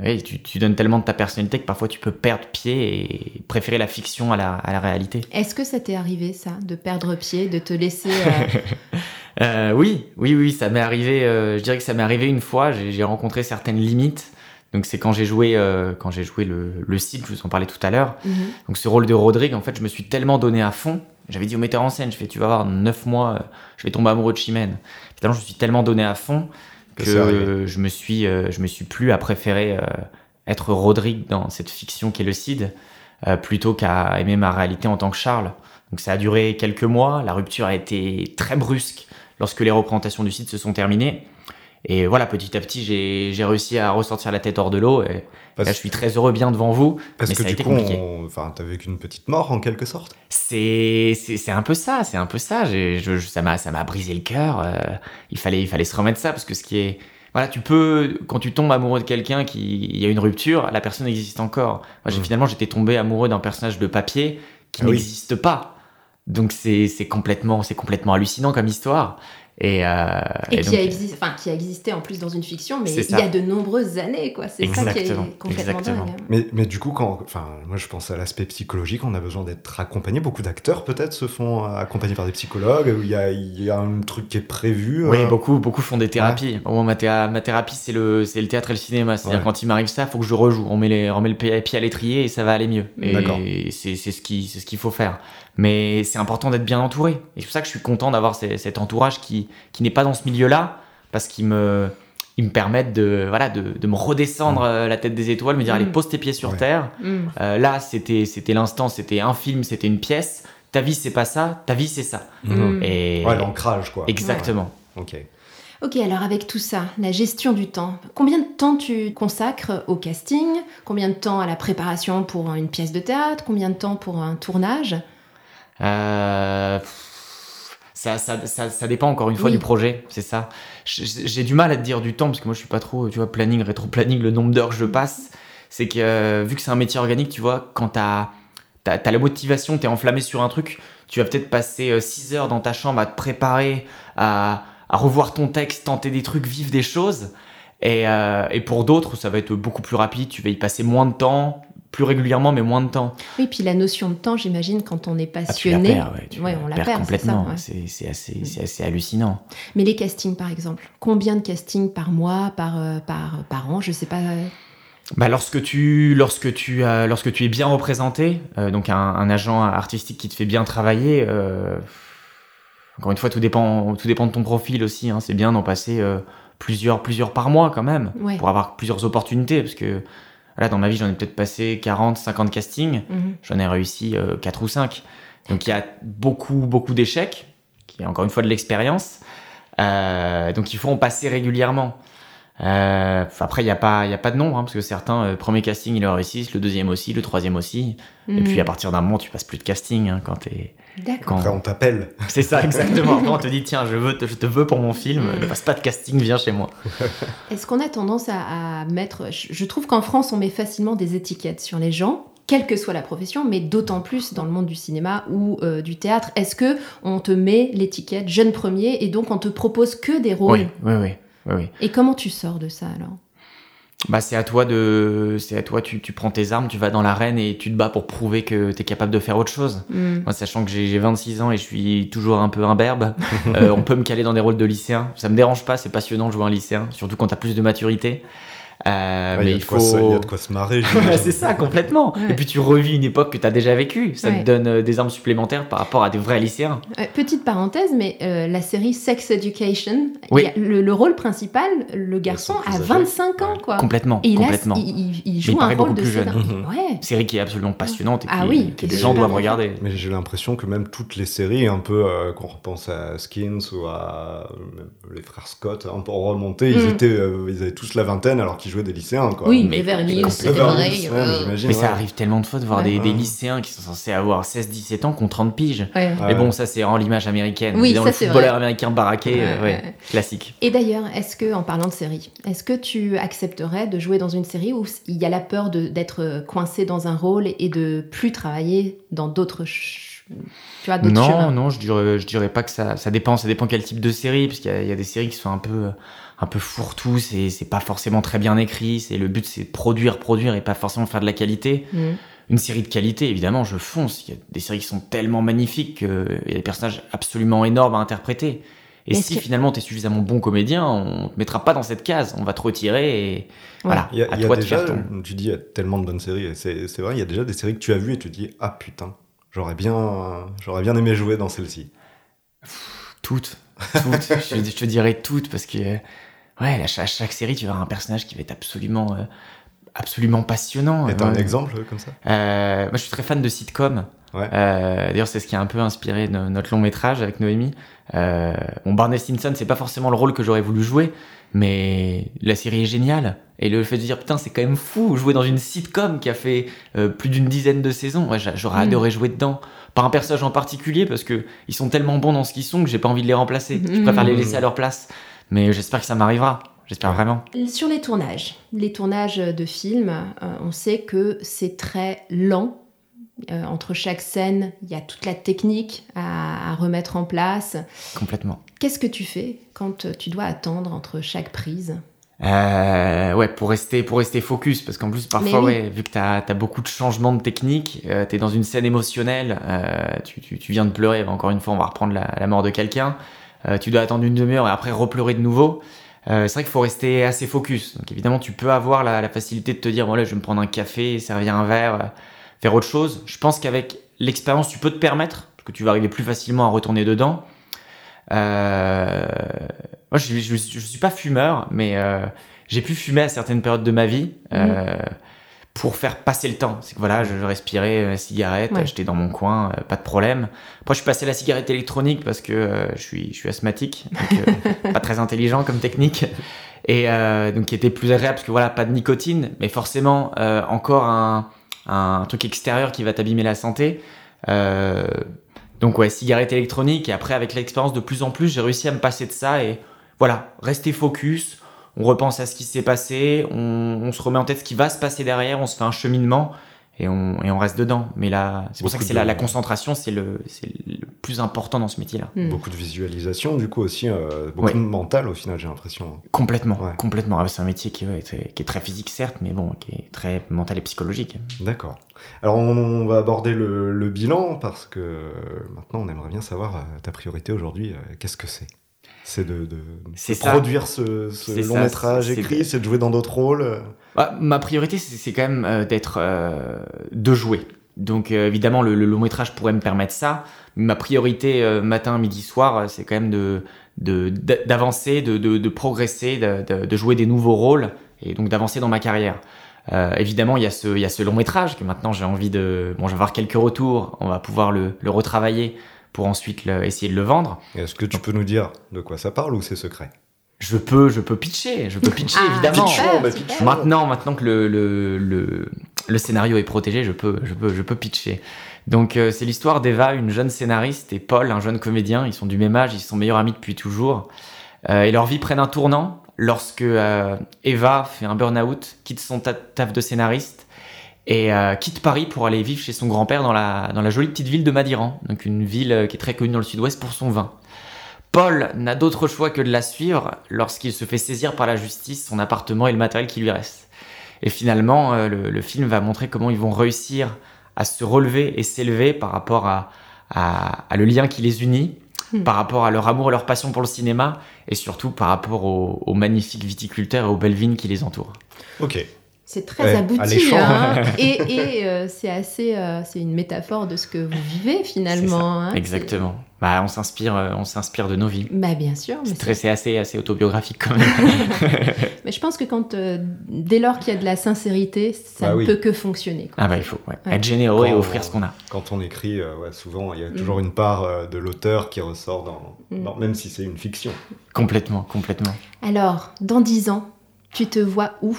ouais, tu, tu donnes tellement de ta personnalité que parfois tu peux perdre pied et préférer la fiction à la, à la réalité. Est-ce que ça t'est arrivé, ça, de perdre pied, de te laisser... euh, Euh, oui, oui, oui, ça m'est arrivé. euh, je dirais que ça m'est arrivé une fois. J'ai rencontré certaines limites. Donc c'est quand j'ai joué, euh, quand j'ai joué le, le Cid, je vous en parlais tout à l'heure. Mhm. Donc ce rôle de Rodrigue, en fait, je me suis tellement donné à fond. J'avais dit au metteur en scène, je fais, tu vas voir, neuf mois, euh, je vais tomber amoureux de Chimène. Finalement, je me suis tellement donné à fond Que je me suis, euh, je me suis plus à préférer euh, être Rodrigue dans cette fiction qui est le Cid, euh, plutôt qu'à aimer ma réalité en tant que Charles. Donc ça a duré quelques mois. La rupture a été très brusque lorsque les représentations du Cid se sont terminées. Et voilà, petit à petit, j'ai réussi à ressortir la tête hors de l'eau. Et Parce, là, je suis très heureux bien devant vous. parce mais que ça a du été coup, on- enfin, t'as vécu une petite mort en quelque sorte. C'est c'est c'est un peu ça, c'est un peu ça. J'ai- je- je- ça m'a ça m'a brisé le cœur. euh, il fallait il fallait se remettre ça parce que ce qui est voilà, tu peux quand tu tombes amoureux de quelqu'un qui il y a une rupture, la personne existe encore. Moi, j'ai Mm. finalement j'étais tombé amoureux d'un personnage de papier qui Ah oui. n'existe pas. Donc c'est c'est complètement c'est complètement hallucinant comme histoire. Et, euh, Et, et qui, donc, a existé, enfin, qui a existé en plus dans une fiction, mais il y a de nombreuses années, quoi. C'est ça qui est Exactement, complètement exactement. dingue. Mais, mais du coup, quand, enfin, moi je pense à l'aspect psychologique, on a besoin d'être accompagné. Beaucoup d'acteurs peut-être se font accompagner par des psychologues, il y a, il y a un truc qui est prévu. Oui, euh, beaucoup, beaucoup font des thérapies. Moi, ma, théa- ma thérapie, c'est le, c'est le théâtre et le cinéma. C'est-à-dire Ouais. quand il m'arrive ça, faut que je rejoue. On met, les, on met le pied à l'étrier et ça va aller mieux. D'accord. Et c'est, c'est ce qui, c'est ce qu'il faut faire. Mais c'est important d'être bien entouré. Et c'est pour ça que je suis content d'avoir cet entourage qui, qui n'est pas dans ce milieu-là, parce qu'ils me, ils me permettent de, voilà, de, de me redescendre euh, la tête des étoiles, me dire Mm. allez, pose tes pieds sur Ouais. terre. Mm. Euh, là, c'était, c'était l'instant, c'était un film, c'était une pièce. Ta vie, c'est pas ça. Ta vie, c'est ça. Mm. Et Ouais, l'ancrage quoi. exactement. Ouais, Ok. Ok, alors avec tout ça, la gestion du temps, combien de temps tu consacres au casting? Combien de temps à la préparation pour une pièce de théâtre? Combien de temps pour un tournage? Euh, ça, ça, ça, ça dépend encore une fois Oui. du projet, c'est ça. J'ai du mal à te dire du temps parce que moi je suis pas trop, tu vois, planning, rétro-planning, le nombre d'heures que je passe. C'est que euh, vu que c'est un métier organique, tu vois, quand t'as as, la motivation, t'es enflammé sur un truc, tu vas peut-être passer 6 heures dans ta chambre à te préparer, à, à revoir ton texte, tenter des trucs, vivre des choses. Et, euh, et pour d'autres, ça va être beaucoup plus rapide, tu vas y passer moins de temps, plus régulièrement, mais moins de temps. Oui, puis la notion de temps, j'imagine, quand on est Ah, tu la passionné. perds, ouais, tu Ouais, la on la perd, complètement. ouais. C'est assez, hallucinant. Mais les castings, par exemple, combien de castings par mois, par, euh, par, par an Je sais pas. euh, Bah, lorsque tu, lorsque tu, as- lorsque tu es bien représenté, euh, donc un, un agent artistique qui te fait bien travailler, euh, encore une fois, tout dépend, tout dépend de ton profil aussi. hein. c'est bien d'en passer euh, plusieurs, plusieurs par mois quand même, pour avoir plusieurs opportunités, parce que là, dans ma vie, j'en ai peut-être passé 40, 50 castings, mhm. j'en ai réussi euh, 4 ou 5. Donc il y a beaucoup, beaucoup d'échecs, qui est encore une fois de l'expérience. Euh, donc il faut en passer régulièrement. Euh, après, il n'y a, pas- il y a pas de nombre, hein, parce que certains, euh, premier casting, ils le réussissent, le deuxième aussi, le troisième aussi. Et Mhm. puis à partir d'un moment, tu passes plus de casting. hein, quand D'accord. quand... Après, on t'appelle. C'est ça, exactement. Quand on te dit, tiens, je, veux te, je te veux pour mon film, Mhm. ne passe pas de casting, viens chez moi. Est-ce qu'on a tendance à, à mettre. Je, je trouve qu'en France, on met facilement des étiquettes sur les gens, quelle que soit la profession, mais d'autant plus dans le monde du cinéma ou euh, du théâtre. Est-ce que on te met l'étiquette jeune premier et donc on te propose que des rôles? Oui, oui, oui. oui, oui. Et comment tu sors de ça alors? Bah, c'est à toi de. C'est à toi, tu, tu prends tes armes, tu vas dans l'arène et tu te bats pour prouver que tu es capable de faire autre chose. Moi, sachant que j'ai j'ai 26 ans et je suis toujours un peu imberbe, euh, on peut me caler dans des rôles de lycéen. Ça me dérange pas, c'est passionnant de jouer un lycéen, surtout quand t'as plus de maturité. Euh, mais il y a il de quoi faut. se- il y a de quoi se marrer. C'est ça, complètement. Ouais. Et puis tu revis une époque que t'as déjà vécue. Ça Ouais. te donne euh, des armes supplémentaires par rapport à des vrais lycéens. Euh, petite parenthèse, mais euh, la série Sex Education, Oui. a le, le rôle principal, le garçon a âgés. 25 ans, quoi. Complètement. Et complètement. il, il- il il joue un rôle de plus jeune. Ouais. Série qui est absolument passionnante et Ah qui- oui, que est gens doivent regarder. Mais j'ai l'impression que même toutes les séries, un peu, euh, quand on repense à Skins ou à les frères Scott, un peu remontés, ils, Mm. étaient, euh, ils avaient tous la vingtaine alors qu'ils des lycéens. Quoi. Oui, mais Beverly vrai. Hills, ouais, euh, mais ça arrive tellement de fois de voir Ouais. des, lycéens qui sont censés avoir 16-17 ans qui ont 30 piges. ouais. Mais bon, ça c'est en l'image américaine. Oui, Évidemment, ça, le footballeur vrai. américain baraqué, Ouais, euh, ouais, ouais. classique. Et d'ailleurs, est-ce que, en parlant de série, est-ce que tu accepterais de jouer dans une série où il y a la peur de- d'être coincé dans un rôle et de plus travailler dans d'autres, tu vois, d'autres Non, chemins? non, je dirais, je dirais pas que ça. Ça dépend, ça dépend quel type de série, parce qu'il y a des séries qui sont un peu, un peu fourre-tout. C'est, c'est pas forcément très bien écrit. C'est le but, c'est de produire, produire et pas forcément faire de la qualité. Mhm. Une série de qualité, évidemment, je fonce. Il y a des séries qui sont tellement magnifiques qu'il y a des personnages absolument énormes à interpréter. Et si finalement tu es suffisamment bon comédien, on te mettra pas dans cette case, on va te retirer et voilà, il y a, à toi de faire Tu dis, il y a tellement de bonnes séries, c'est vrai, il y a déjà des séries que tu as vues et tu te dis, ah putain, j'aurais bien, j'aurais bien aimé jouer dans celle-ci. Toutes, toutes, je, te dirais toutes parce que, ouais, à chaque, série, tu vas avoir un personnage qui va être absolument, euh, absolument passionnant. Et t'as un exemple comme ça? Euh, Moi, je suis très fan de sitcom. Euh, d'ailleurs, c'est ce qui a un peu inspiré notre long métrage avec Noémie. Euh, bon, Barney Stinson, c'est pas forcément le rôle que j'aurais voulu jouer, mais la série est géniale. Et le fait de dire, putain, c'est quand même fou, jouer dans une sitcom qui a fait euh, plus d'une dizaine de saisons. Ouais, j'aurais mm. adoré jouer dedans. Pas un personnage en particulier, parce que ils sont tellement bons dans ce qu'ils sont que j'ai pas envie de les remplacer. Je préfère les laisser à leur place. Mais j'espère que ça m'arrivera. J'espère vraiment. Sur les tournages, les tournages de films, on sait que c'est très lent euh, entre chaque scène, il y a toute la technique à, remettre en place. Complètement. Qu'est-ce que tu fais quand tu dois attendre entre chaque prise? Euh, ouais, pour rester, pour rester focus, parce qu'en plus, parfois, ouais, vu que tu as, beaucoup de changements de technique, euh, tu es dans une scène émotionnelle, tu, tu, viens de pleurer, encore une fois, on va reprendre la, mort de quelqu'un, tu dois attendre une demi-heure et après repleurer de nouveau. c'est vrai qu'il faut rester assez focus. Donc évidemment, tu peux avoir la, facilité de te dire, bon là, je vais me prendre un café, servir un verre faire autre chose. Je pense qu'avec l'expérience, tu peux te permettre, que tu vas arriver plus facilement à retourner dedans. Euh, moi, je, je, suis pas fumeur, mais euh, j'ai pu fumer à certaines périodes de ma vie euh, pour faire passer le temps. C'est que voilà, je, respirais la cigarette, j'étais dans mon coin, pas de problème. Après, je suis passé à la cigarette électronique parce que je suis, je suis asthmatique, donc pas très intelligent comme technique. Et donc, qui était plus agréable parce que voilà, pas de nicotine, mais forcément encore un un truc extérieur qui va t'abîmer la santé. Euh, donc ouais, cigarette électronique. Et après, avec l'expérience de plus en plus, j'ai réussi à me passer de ça. Et voilà, rester focus. On repense à ce qui s'est passé. On, se remet en tête ce qui va se passer derrière. On se fait un cheminement et on, et on reste dedans. Mais là, c'est pour ça que c'est la, la, concentration, c'est le, le plus important dans ce métier-là. Hmm. Beaucoup de visualisation, du coup aussi, euh, beaucoup de mental au final, j'ai l'impression. Complètement, complètement. Ah, c'est un métier qui, qui, est très physique, certes, mais bon, qui est très mental et psychologique. D'accord. Alors on, va aborder le, bilan parce que maintenant on aimerait bien savoir euh, ta priorité aujourd'hui, euh, qu'est-ce que c'est? C'est de, de, produire ce, ce long métrage écrit, c'est de jouer dans d'autres rôles bah, Ma priorité, c'est quand même d'être. de jouer. Donc évidemment, le, le, long métrage pourrait me permettre ça ma priorité euh, matin, midi, soir, euh, c'est quand même de d'avancer, de, progresser, de, jouer des nouveaux rôles et donc d'avancer dans ma carrière. Euh, évidemment, il y, a ce, il y a ce long métrage que maintenant j'ai envie de... Bon, je vais avoir quelques retours, on va pouvoir le, le retravailler pour ensuite essayer de le vendre. Est-ce que tu peux nous dire de quoi ça parle ou c'est secret? Je peux, je peux pitcher, je peux pitcher ah, évidemment. Maintenant, maintenant que le, le, le, le, scénario est protégé, je peux, je peux, je peux pitcher. Donc euh, c'est l'histoire d'Eva, une jeune scénariste, et Paul, un jeune comédien. Ils sont du même âge, ils sont meilleurs amis depuis toujours. Euh, et leur vie prennent un tournant lorsque euh, Eva fait un burn-out, quitte son taf de scénariste et quitte Paris pour aller vivre chez son grand-père dans la, dans la jolie petite ville de Madiran, donc une ville qui est très connue dans le sud-ouest pour son vin. Paul n'a d'autre choix que de la suivre lorsqu'il se fait saisir par la justice son appartement et le matériel qui lui reste. Et finalement, le, film va montrer comment ils vont réussir à se relever et s'élever par rapport à, à, le lien qui les unit, hmm. par rapport à leur amour et leur passion pour le cinéma, et surtout par rapport aux, magnifiques viticulteurs et aux belles vignes qui les entourent. Ok. C'est très abouti, hein et, et euh, c'est assez, euh, c'est une métaphore de ce que vous vivez finalement. Hein, Exactement. Bah, on s'inspire, euh, on s'inspire de nos vies. Bah, bien sûr. C'est assez, assez autobiographique quand même. mais je pense que quand, euh, dès lors qu'il y a de la sincérité, ça bah ne peut que fonctionner. Ah bah il faut être généreux et offrir ce qu'on a. Quand on écrit, euh, souvent il y a toujours mm. une part de l'auteur qui ressort mm. dans, même si c'est une fiction. Complètement, complètement. Alors, dans dix ans, tu te vois où?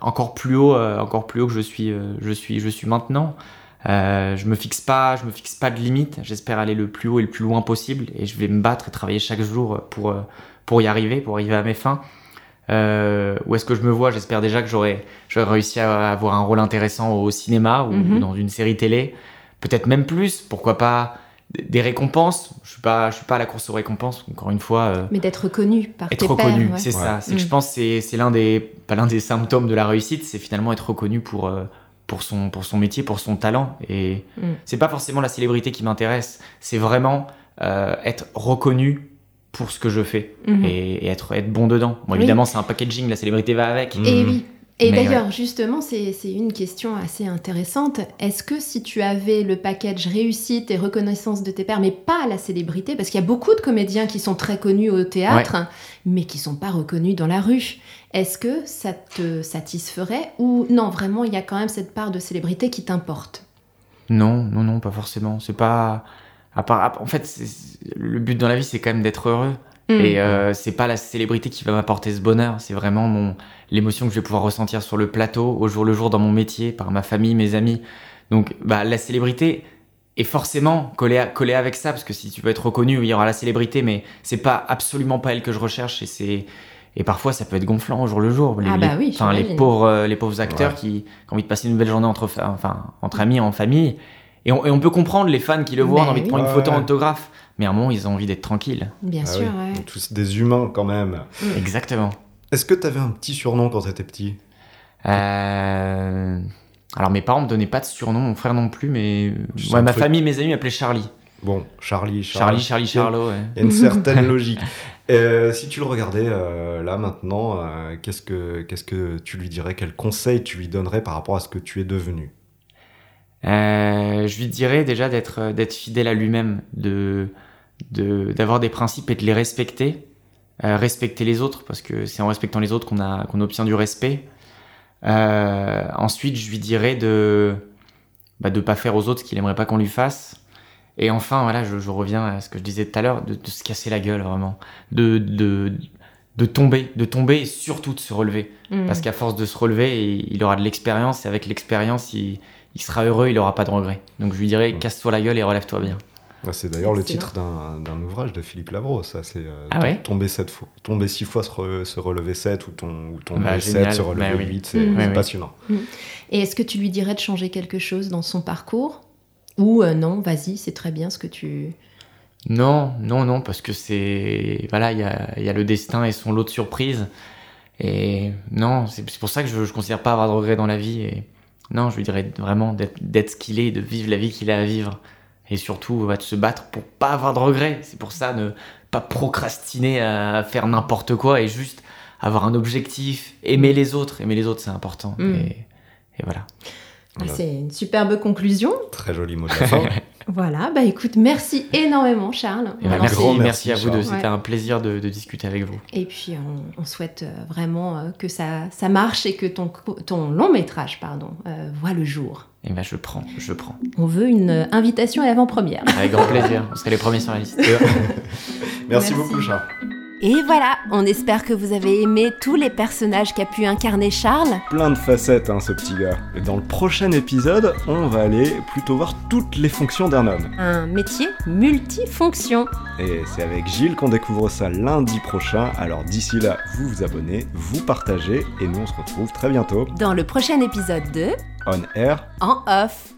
Encore plus haut, encore plus haut que je suis, je suis, je suis maintenant. Euh, je me fixe pas, je me fixe pas de limite. J'espère aller le plus haut et le plus loin possible, et je vais me battre et travailler chaque jour pour euh, pour y arriver, pour arriver à mes fins. Euh, où est-ce que je me vois? J'espère déjà que j'aurai j'aurai réussi à avoir un rôle intéressant au cinéma ou, mhm. dans une série télé, peut-être même plus. Pourquoi pas des récompenses Je suis pas je suis pas à la course aux récompenses. Encore une fois. Euh, Mais d'être reconnu par être reconnu, c'est ça. C'est que je mm. pense c'est c'est l'un des pas l'un des symptômes de la réussite, c'est finalement être reconnu pour euh, pour son, pour son métier, pour son talent. Et mm. c'est pas forcément la célébrité qui m'intéresse, c'est vraiment euh, être reconnu pour ce que je fais Mhm. et, et être, être bon dedans. Bon, Oui. évidemment, c'est un packaging, la célébrité va avec. Mm. Et oui. Et d'ailleurs, justement, c'est une question assez intéressante. Est-ce que si tu avais le package réussite et reconnaissance de tes pairs, mais pas la célébrité, parce qu'il y a beaucoup de comédiens qui sont très connus au théâtre, mais qui sont pas reconnus dans la rue, est-ce que ça te satisferait ou non, vraiment, il y a quand même cette part de célébrité qui t'importe? Non, non, non, pas forcément. C'est pas. À part, en fait, le but dans la vie, c'est quand même d'être heureux. Mm. Et euh, c'est pas la célébrité qui va m'apporter ce bonheur. C'est vraiment mon l'émotion que je vais pouvoir ressentir sur le plateau, au jour le jour, dans mon métier, par ma famille, mes amis. Donc, bah, la célébrité est forcément collée, à- collée avec ça, parce que si tu veux être reconnu, il y aura la célébrité, mais c'est pas absolument pas elle que je recherche. Et c'est et parfois, ça peut être gonflant au jour le jour. Les, Ah bah les- oui, les j'imagine. pauvres, euh, les pauvres acteurs Ouais. qui, qui ont envie de passer une belle journée entre, enfin, entre amis, en famille. Et on, et on peut comprendre les fans qui le voient, ont envie de prendre une photo en ouais. autographe. Mais à un moment, ils ont envie d'être tranquilles. Bien Ah sûr, oui, ouais. on est tous des humains quand même. Exactement. Est-ce que t'avais un petit surnom quand t'étais petit? Euh, Alors mes parents me donnaient pas de surnom, mon frère non plus, mais ouais, ma truc. famille, mes amis m'appelaient Charlie. Bon, Charlie, Charlie, Charlie. Charlie, Charlot. ouais. Il y a une certaine logique. Euh, si tu le regardais euh, là maintenant, euh, qu'est-ce que qu'est-ce que tu lui dirais? Quel conseil tu lui donnerais par rapport à ce que tu es devenu? Euh, je lui dirais déjà d'être euh, d'être fidèle à lui-même, de de- d'avoir des principes et de les respecter, Euh, respecter les autres parce que c'est en respectant les autres qu'on a qu'on obtient du respect. Euh, ensuite, je lui dirais de bah, de pas faire aux autres ce qu'il aimerait pas qu'on lui fasse. Et enfin, voilà, je, je reviens à ce que je disais tout à l'heure, de, de se casser la gueule vraiment, de, de de tomber, de tomber et surtout de se relever. Mm. Parce qu'à force de se relever, il, il aura de l'expérience et avec l'expérience, il, il sera heureux, il n'aura pas de regrets. Donc je lui dirais, casse-toi la gueule et relève-toi bien. C'est d'ailleurs le titre d'un d'un ouvrage de Philippe Lavro, ça c'est euh, Ah ouais tomber sept fois, tomber six fois se, re- se relever 7 ou, ton, ou tomber Bah, 7 génial. se relever Bah oui. 8, c'est Mm. c'est Oui, oui. passionnant. Et est-ce que tu lui dirais de changer quelque chose dans son parcours? Ou euh, non, vas-y, c'est très bien ce que tu... Non, non, non, parce que c'est. Voilà, il y a, il y a le destin et son lot de surprises. Et non, c'est c'est pour ça que je ne considère pas avoir de regrets dans la vie. Et non, je lui dirais vraiment d'être ce qu'il est, de vivre la vie qu'il a à vivre. Et surtout, de se battre pour pas avoir de regrets. C'est pour ça, ne pas procrastiner à faire n'importe quoi et juste avoir un objectif, aimer les autres. Aimer les autres, c'est important. Mm. Et, et voilà. Ah, Voilà. C'est une superbe conclusion. Très joli mot de la fin. Voilà, bah écoute, merci énormément Charles. Et bah, Alors, merci, grand merci, merci, à vous deux. C'était Ouais. un plaisir de, de discuter avec vous. Et puis on, on souhaite euh, vraiment euh, que ça, ça marche et que ton, ton long métrage pardon, euh, voit le jour. Et ben je prends, je prends. On veut une invitation à l'avant-première. Avec grand plaisir. Vous serez les premiers sur la liste. Merci, Merci. beaucoup Charles. Et voilà, on espère que vous avez aimé tous les personnages qu'a pu incarner Charles. Plein de facettes, hein, ce petit gars. Et dans le prochain épisode, on va aller plutôt voir toutes les fonctions d'un homme. Un métier multifonction. Et c'est avec Gilles qu'on découvre ça lundi prochain. Alors d'ici là, vous vous abonnez, vous partagez, et nous on se retrouve très bientôt Dans le prochain épisode de on air. En Off.